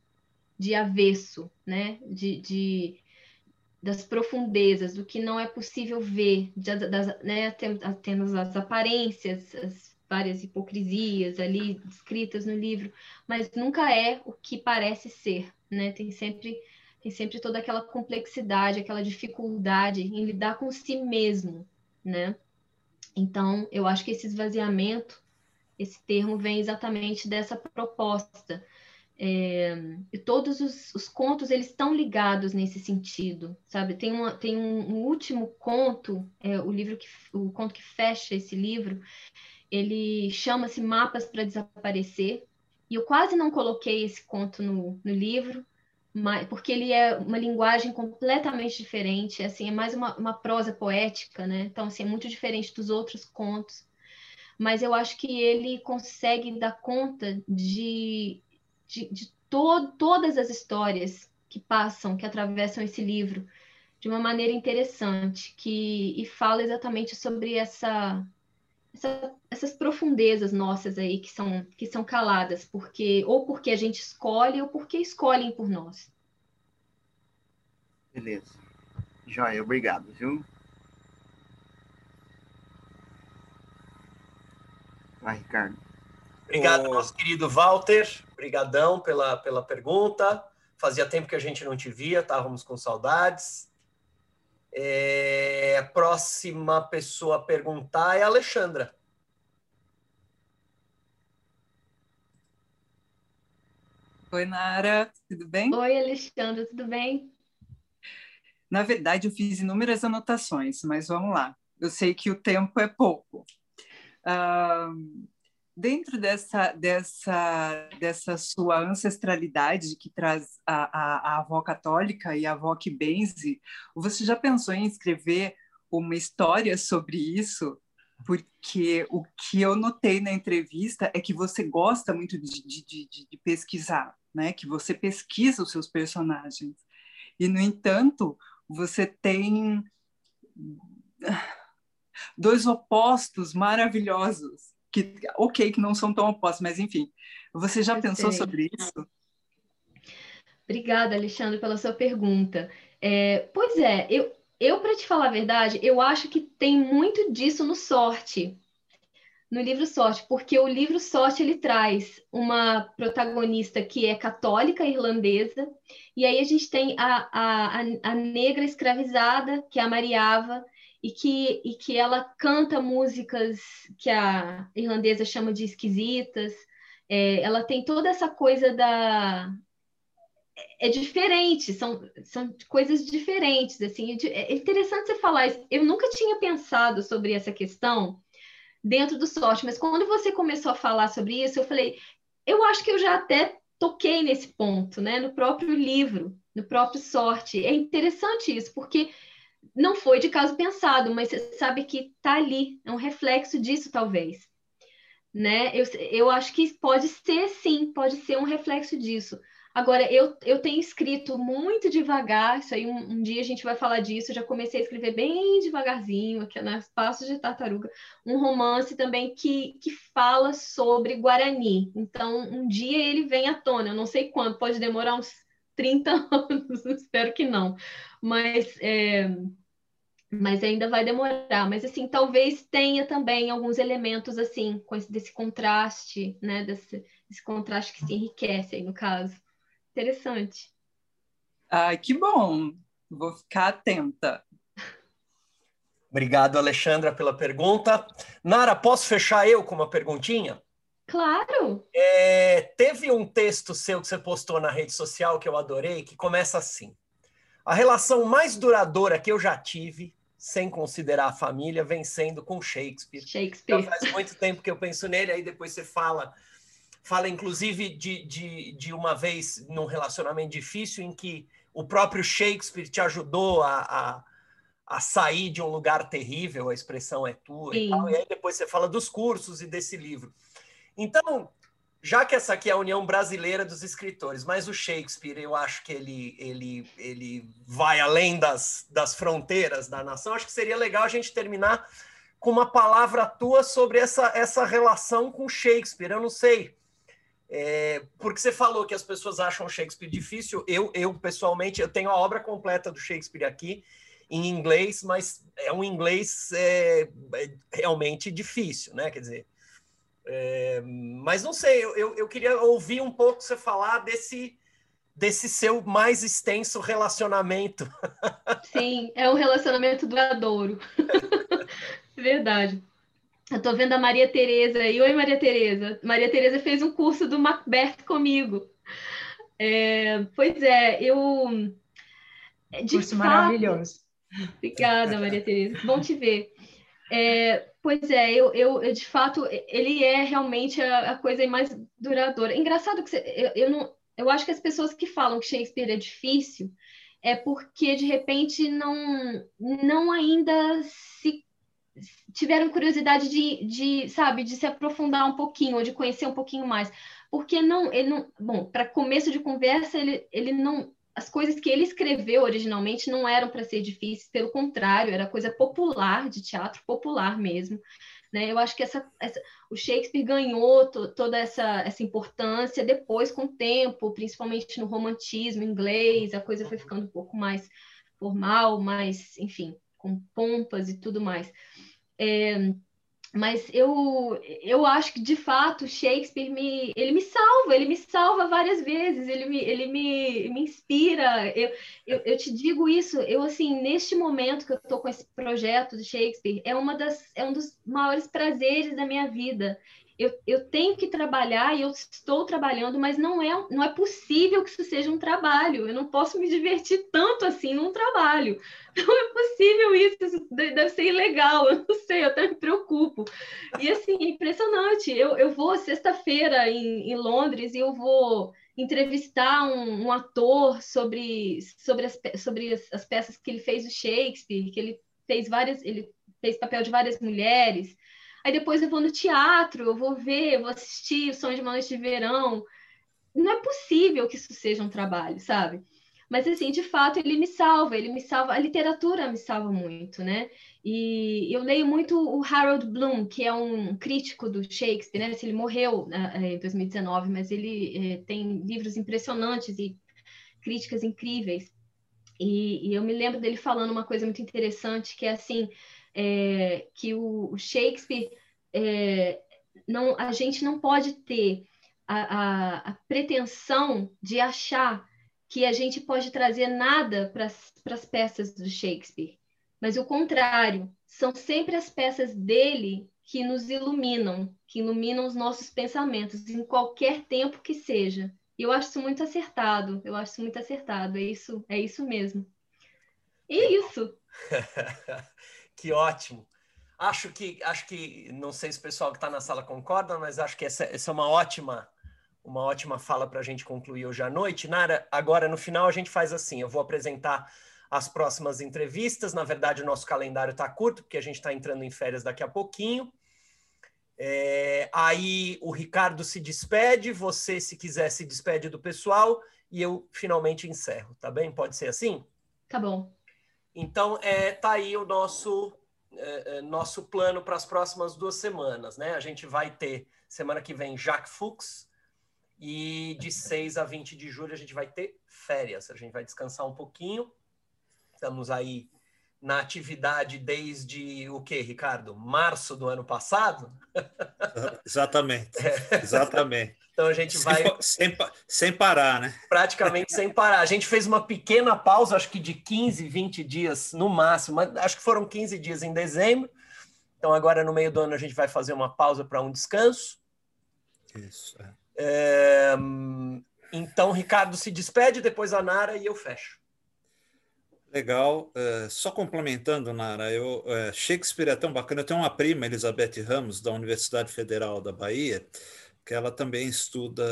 de avesso, né? De, de, das profundezas, do que não é possível ver, de, das, né? Temos as aparências, as várias hipocrisias ali descritas no livro, mas nunca é o que parece ser, né? Tem sempre tem sempre toda aquela complexidade, aquela dificuldade em lidar com si mesmo, né? Então, eu acho que esse esvaziamento, esse termo vem exatamente dessa proposta. É, e todos os, os, contos eles estão ligados nesse sentido, sabe? Tem, uma, tem um, um último conto, é, o livro que o conto que fecha esse livro, ele chama-se Mapas para Desaparecer. E eu quase não coloquei esse conto no, no livro, porque ele é uma linguagem completamente diferente, assim, é mais uma, uma prosa poética, né? Então, assim, é muito diferente dos outros contos. Mas eu acho que ele consegue dar conta de, de, de to todas as histórias que passam, que atravessam esse livro, de uma maneira interessante, que e fala exatamente sobre essa, essa, essas profundezas nossas aí que são que são caladas, porque ou porque a gente escolhe ou porque escolhem por nós. Beleza. Joia, obrigado, viu? Vai, Ricardo. Obrigado, nosso querido Walter. Obrigadão pela, pela pergunta. Fazia tempo que a gente não te via, estávamos com saudades. É, a próxima pessoa a perguntar é a Alexandra. Oi, Nara, tudo bem? Oi, Alexandra, tudo bem? Na verdade, eu fiz inúmeras anotações, mas vamos lá. Eu sei que o tempo é pouco. Uh, dentro dessa, dessa, dessa sua ancestralidade que traz a, a, a avó católica e a avó que benze, você já pensou em escrever uma história sobre isso? Porque o que eu notei na entrevista é que você gosta muito de, de, de, de pesquisar, né? que você pesquisa os seus personagens. E, no entanto, você tem dois opostos maravilhosos que, ok, que não são tão opostos, mas enfim. Você já pensou sobre isso? Obrigada, Alexandre, pela sua pergunta. É, pois é, eu, eu para te falar a verdade, eu acho que tem muito disso no Sorte, no livro Sorte, porque o livro Sorte ele traz uma protagonista que é católica irlandesa, e aí a gente tem a, a, a, negra escravizada, que é a Mariava, e que, e que ela canta músicas que a irlandesa chama de esquisitas. É, ela tem toda essa coisa da. É, é diferente, são, são coisas diferentes. assim É interessante você falar isso. Eu nunca tinha pensado sobre essa questão dentro do sorte, mas quando você começou a falar sobre isso, eu falei, eu acho que eu já até toquei nesse ponto, né? No próprio livro, no próprio sorte. É interessante isso, porque não foi de caso pensado, mas você sabe que está ali, é um reflexo disso, talvez. Né? Eu, eu acho que pode ser, sim, pode ser um reflexo disso. Agora, eu, eu tenho escrito muito devagar, isso aí um, um, dia a gente vai falar disso, eu já comecei a escrever bem devagarzinho, aqui nas Passos de Tartaruga, um romance também que, que fala sobre Guarani. Então, um dia ele vem à tona, eu não sei quando, pode demorar uns 30 anos, espero que não. Mas, é, mas ainda vai demorar. Mas, assim, talvez tenha também alguns elementos, assim, com esse, desse contraste, né, desse, desse contraste que se enriquece aí, no caso. Interessante. Ai, que bom. Vou ficar atenta. Obrigado, Alexandra, pela pergunta. Nara, posso fechar eu com uma perguntinha? Claro! É, teve um texto seu que você postou na rede social que eu adorei, que começa assim: A relação mais duradoura que eu já tive, sem considerar a família, vem sendo com Shakespeare. Shakespeare. Já faz muito tempo que eu penso nele, aí depois você fala fala inclusive de, de, de uma vez num relacionamento difícil em que o próprio Shakespeare te ajudou a, a, a sair de um lugar terrível, a expressão é tua Sim. e tal, e aí depois você fala dos cursos e desse livro. Então, já que essa aqui é a União Brasileira dos Escritores, mas o Shakespeare, eu acho que ele, ele, ele vai além das, das fronteiras da nação, acho que seria legal a gente terminar com uma palavra tua sobre essa, essa relação com Shakespeare. Eu não sei É, porque você falou que as pessoas acham Shakespeare difícil. Eu, eu pessoalmente, eu tenho a obra completa do Shakespeare aqui em inglês, mas é um inglês é, é realmente difícil, né? Quer dizer, é, mas não sei, eu, eu queria ouvir um pouco você falar desse desse seu mais extenso relacionamento. Sim, é um relacionamento duradouro. Verdade. Eu tô vendo a Maria Tereza aí. Oi, Maria Tereza. Maria Tereza fez um curso do Macbeth comigo. É, pois é, eu. De curso fato... maravilhoso. Obrigada, Maria Tereza. Bom te ver. É, pois é, eu, eu, eu, de fato, ele é realmente a, a coisa mais duradoura. Engraçado que você, eu, eu, não, eu acho que as pessoas que falam que Shakespeare é difícil é porque de repente não, não ainda se tiveram curiosidade de, de, sabe, de se aprofundar um pouquinho, ou de conhecer um pouquinho mais. Porque não, ele não, bom, para começo de conversa, ele, ele não, as coisas que ele escreveu originalmente não eram para ser difíceis, pelo contrário, era coisa popular, de teatro popular mesmo. Né? Eu acho que essa, essa o Shakespeare ganhou to, toda essa, essa importância depois, com o tempo, principalmente no romantismo inglês, a coisa foi ficando um pouco mais formal, mais, enfim, com pompas e tudo mais. É, mas eu, eu acho que de fato Shakespeare me, ele me salva, ele me salva várias vezes, ele me, ele me, me inspira. Eu, eu, eu te digo isso, eu assim, neste momento que eu estou com esse projeto de Shakespeare, é, uma das, é um dos maiores prazeres da minha vida eu, eu tenho que trabalhar e eu estou trabalhando, mas não é, não é possível que isso seja um trabalho. Eu não posso me divertir tanto assim num trabalho. Não é possível isso, isso deve ser ilegal, eu não sei, eu até me preocupo. E assim, é impressionante. Eu, eu vou sexta-feira em, em Londres e eu vou entrevistar um, um, ator sobre, sobre, as, sobre as, as, peças que ele fez do Shakespeare, que ele fez várias, ele fez papel de várias mulheres. Aí depois eu vou no teatro, eu vou ver, eu vou assistir o Som de uma Noite de Verão. Não é possível que isso seja um trabalho, sabe? Mas, assim, de fato, ele me salva, ele me salva, a literatura me salva muito, né? E eu leio muito o Harold Bloom, que é um crítico do Shakespeare, né? Ele morreu né, em 2019, mas ele é, tem livros impressionantes e críticas incríveis. E, eu me lembro dele falando uma coisa muito interessante, que é assim, é, que o, Shakespeare é, não, a gente não pode ter a, a, a, pretensão de achar que a gente pode trazer nada para as peças do Shakespeare, mas o contrário, são sempre as peças dele que nos iluminam, que iluminam os nossos pensamentos em qualquer tempo que seja. E eu acho isso muito acertado. Eu acho isso muito acertado. É isso, é isso mesmo. E é isso. Que ótimo. Acho que, acho que, não sei se o pessoal que está na sala concorda, mas acho que essa, essa é uma ótima, uma ótima fala para a gente concluir hoje à noite. Nara, agora no final a gente faz assim: eu vou apresentar as próximas entrevistas. Na verdade, o nosso calendário está curto, porque a gente está entrando em férias daqui a pouquinho. É, aí o Ricardo se despede, você, se quiser, se despede do pessoal e eu finalmente encerro, tá bem? Pode ser assim? Tá bom. Então, é, tá aí o nosso, é, é, nosso plano para as próximas duas semanas, né? A gente vai ter, semana que vem, Jacques Fuchs, e de 6 a 20 de julho a gente vai ter férias. A gente vai descansar um pouquinho. Estamos aí na atividade desde o que, Ricardo? Março do ano passado? Exatamente. É. Exatamente. Então a gente vai. Sem, sem, parar, né? Praticamente sem parar. A gente fez uma pequena pausa, acho que de 15, 20 dias no máximo, acho que foram 15 dias em dezembro. Então agora no meio do ano a gente vai fazer uma pausa para um descanso. Isso. É. É... Então, Ricardo se despede, depois a Nara e eu fecho. Legal. É, só complementando, Nara, eu, é, Shakespeare é tão bacana. Eu tenho uma prima, Elizabeth Ramos, da Universidade Federal da Bahia, que ela também estuda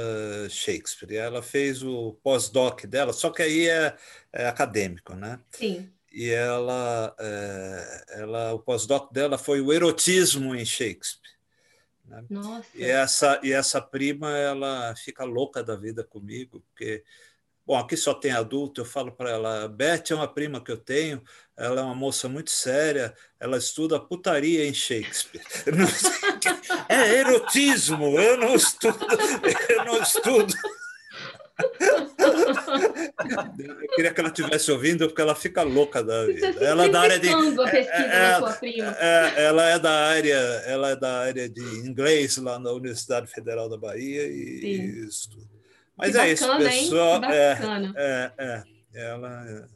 Shakespeare. Ela fez o pós-doc dela, só que aí é, é, acadêmico, né? Sim. E ela, é, ela o pós-doc dela foi o erotismo em Shakespeare. Né? Nossa. E essa, e essa prima, ela fica louca da vida comigo, porque Bom, aqui só tem adulto, eu falo para ela, Beth é uma prima que eu tenho, ela é uma moça muito séria, ela estuda putaria em Shakespeare. É erotismo, eu não estudo, eu não estudo. Eu queria que ela estivesse ouvindo, porque ela fica louca da vida. Ela é da área de. É, é, ela é da área, ela é da área de inglês lá na Universidade Federal da Bahia e, e estuda. Mas que é bacana, isso, pessoal. É, é, é, ela,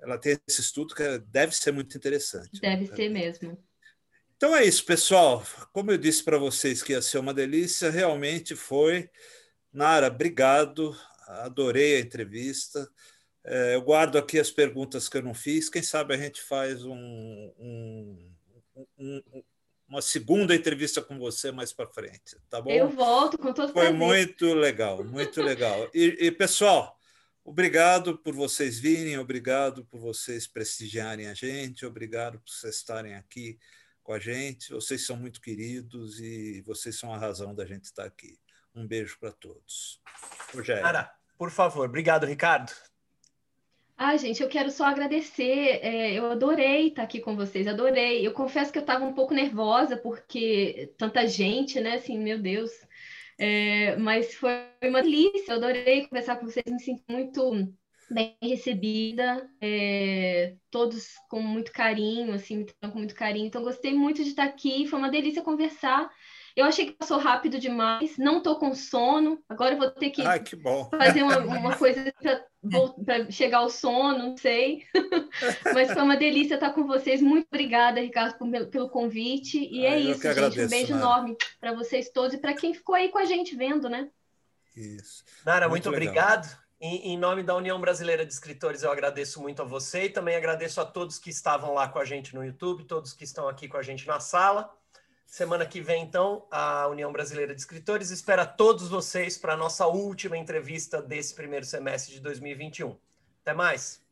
ela tem esse estudo que deve ser muito interessante. Né? Deve né? ser mesmo. Então é isso, pessoal. Como eu disse para vocês que ia ser uma delícia, realmente foi. Nara, obrigado. Adorei a entrevista. É, eu guardo aqui as perguntas que eu não fiz. Quem sabe a gente faz um, um, um, uma segunda entrevista com você mais para frente, tá bom? Eu volto com todo Foi prazer. muito legal, muito legal. E, e, pessoal, obrigado por vocês virem, obrigado por vocês prestigiarem a gente, obrigado por vocês estarem aqui com a gente. Vocês são muito queridos e vocês são a razão da gente estar aqui. Um beijo para todos. Rogério. Cara, por favor. Obrigado, Ricardo. Ah, gente, eu quero só agradecer. É, eu adorei estar aqui com vocês, adorei. Eu confesso que eu estava um pouco nervosa, porque tanta gente, né? Assim, meu Deus. É, mas foi uma delícia, eu adorei conversar com vocês, me sinto muito bem recebida, é, todos com muito carinho, assim, me com muito carinho. Então, gostei muito de estar aqui, foi uma delícia conversar. Eu achei que passou rápido demais, não estou com sono, agora eu vou ter que, Ai, que fazer uma, uma coisa para chegar ao sono, não sei. Mas foi uma delícia estar com vocês. Muito obrigada, Ricardo, por, pelo convite. E é isso, gente. Agradeço, um beijo Nara. enorme para vocês todos e para quem ficou aí com a gente vendo, né? Isso. Nara, muito, muito obrigado. Em, em, nome da União Brasileira de Escritores, eu agradeço muito a você e também agradeço a todos que estavam lá com a gente no YouTube, todos que estão aqui com a gente na sala. Semana que vem, então, a União Brasileira de Escritores espera todos vocês para a nossa última entrevista desse primeiro semestre de 2021. Até mais!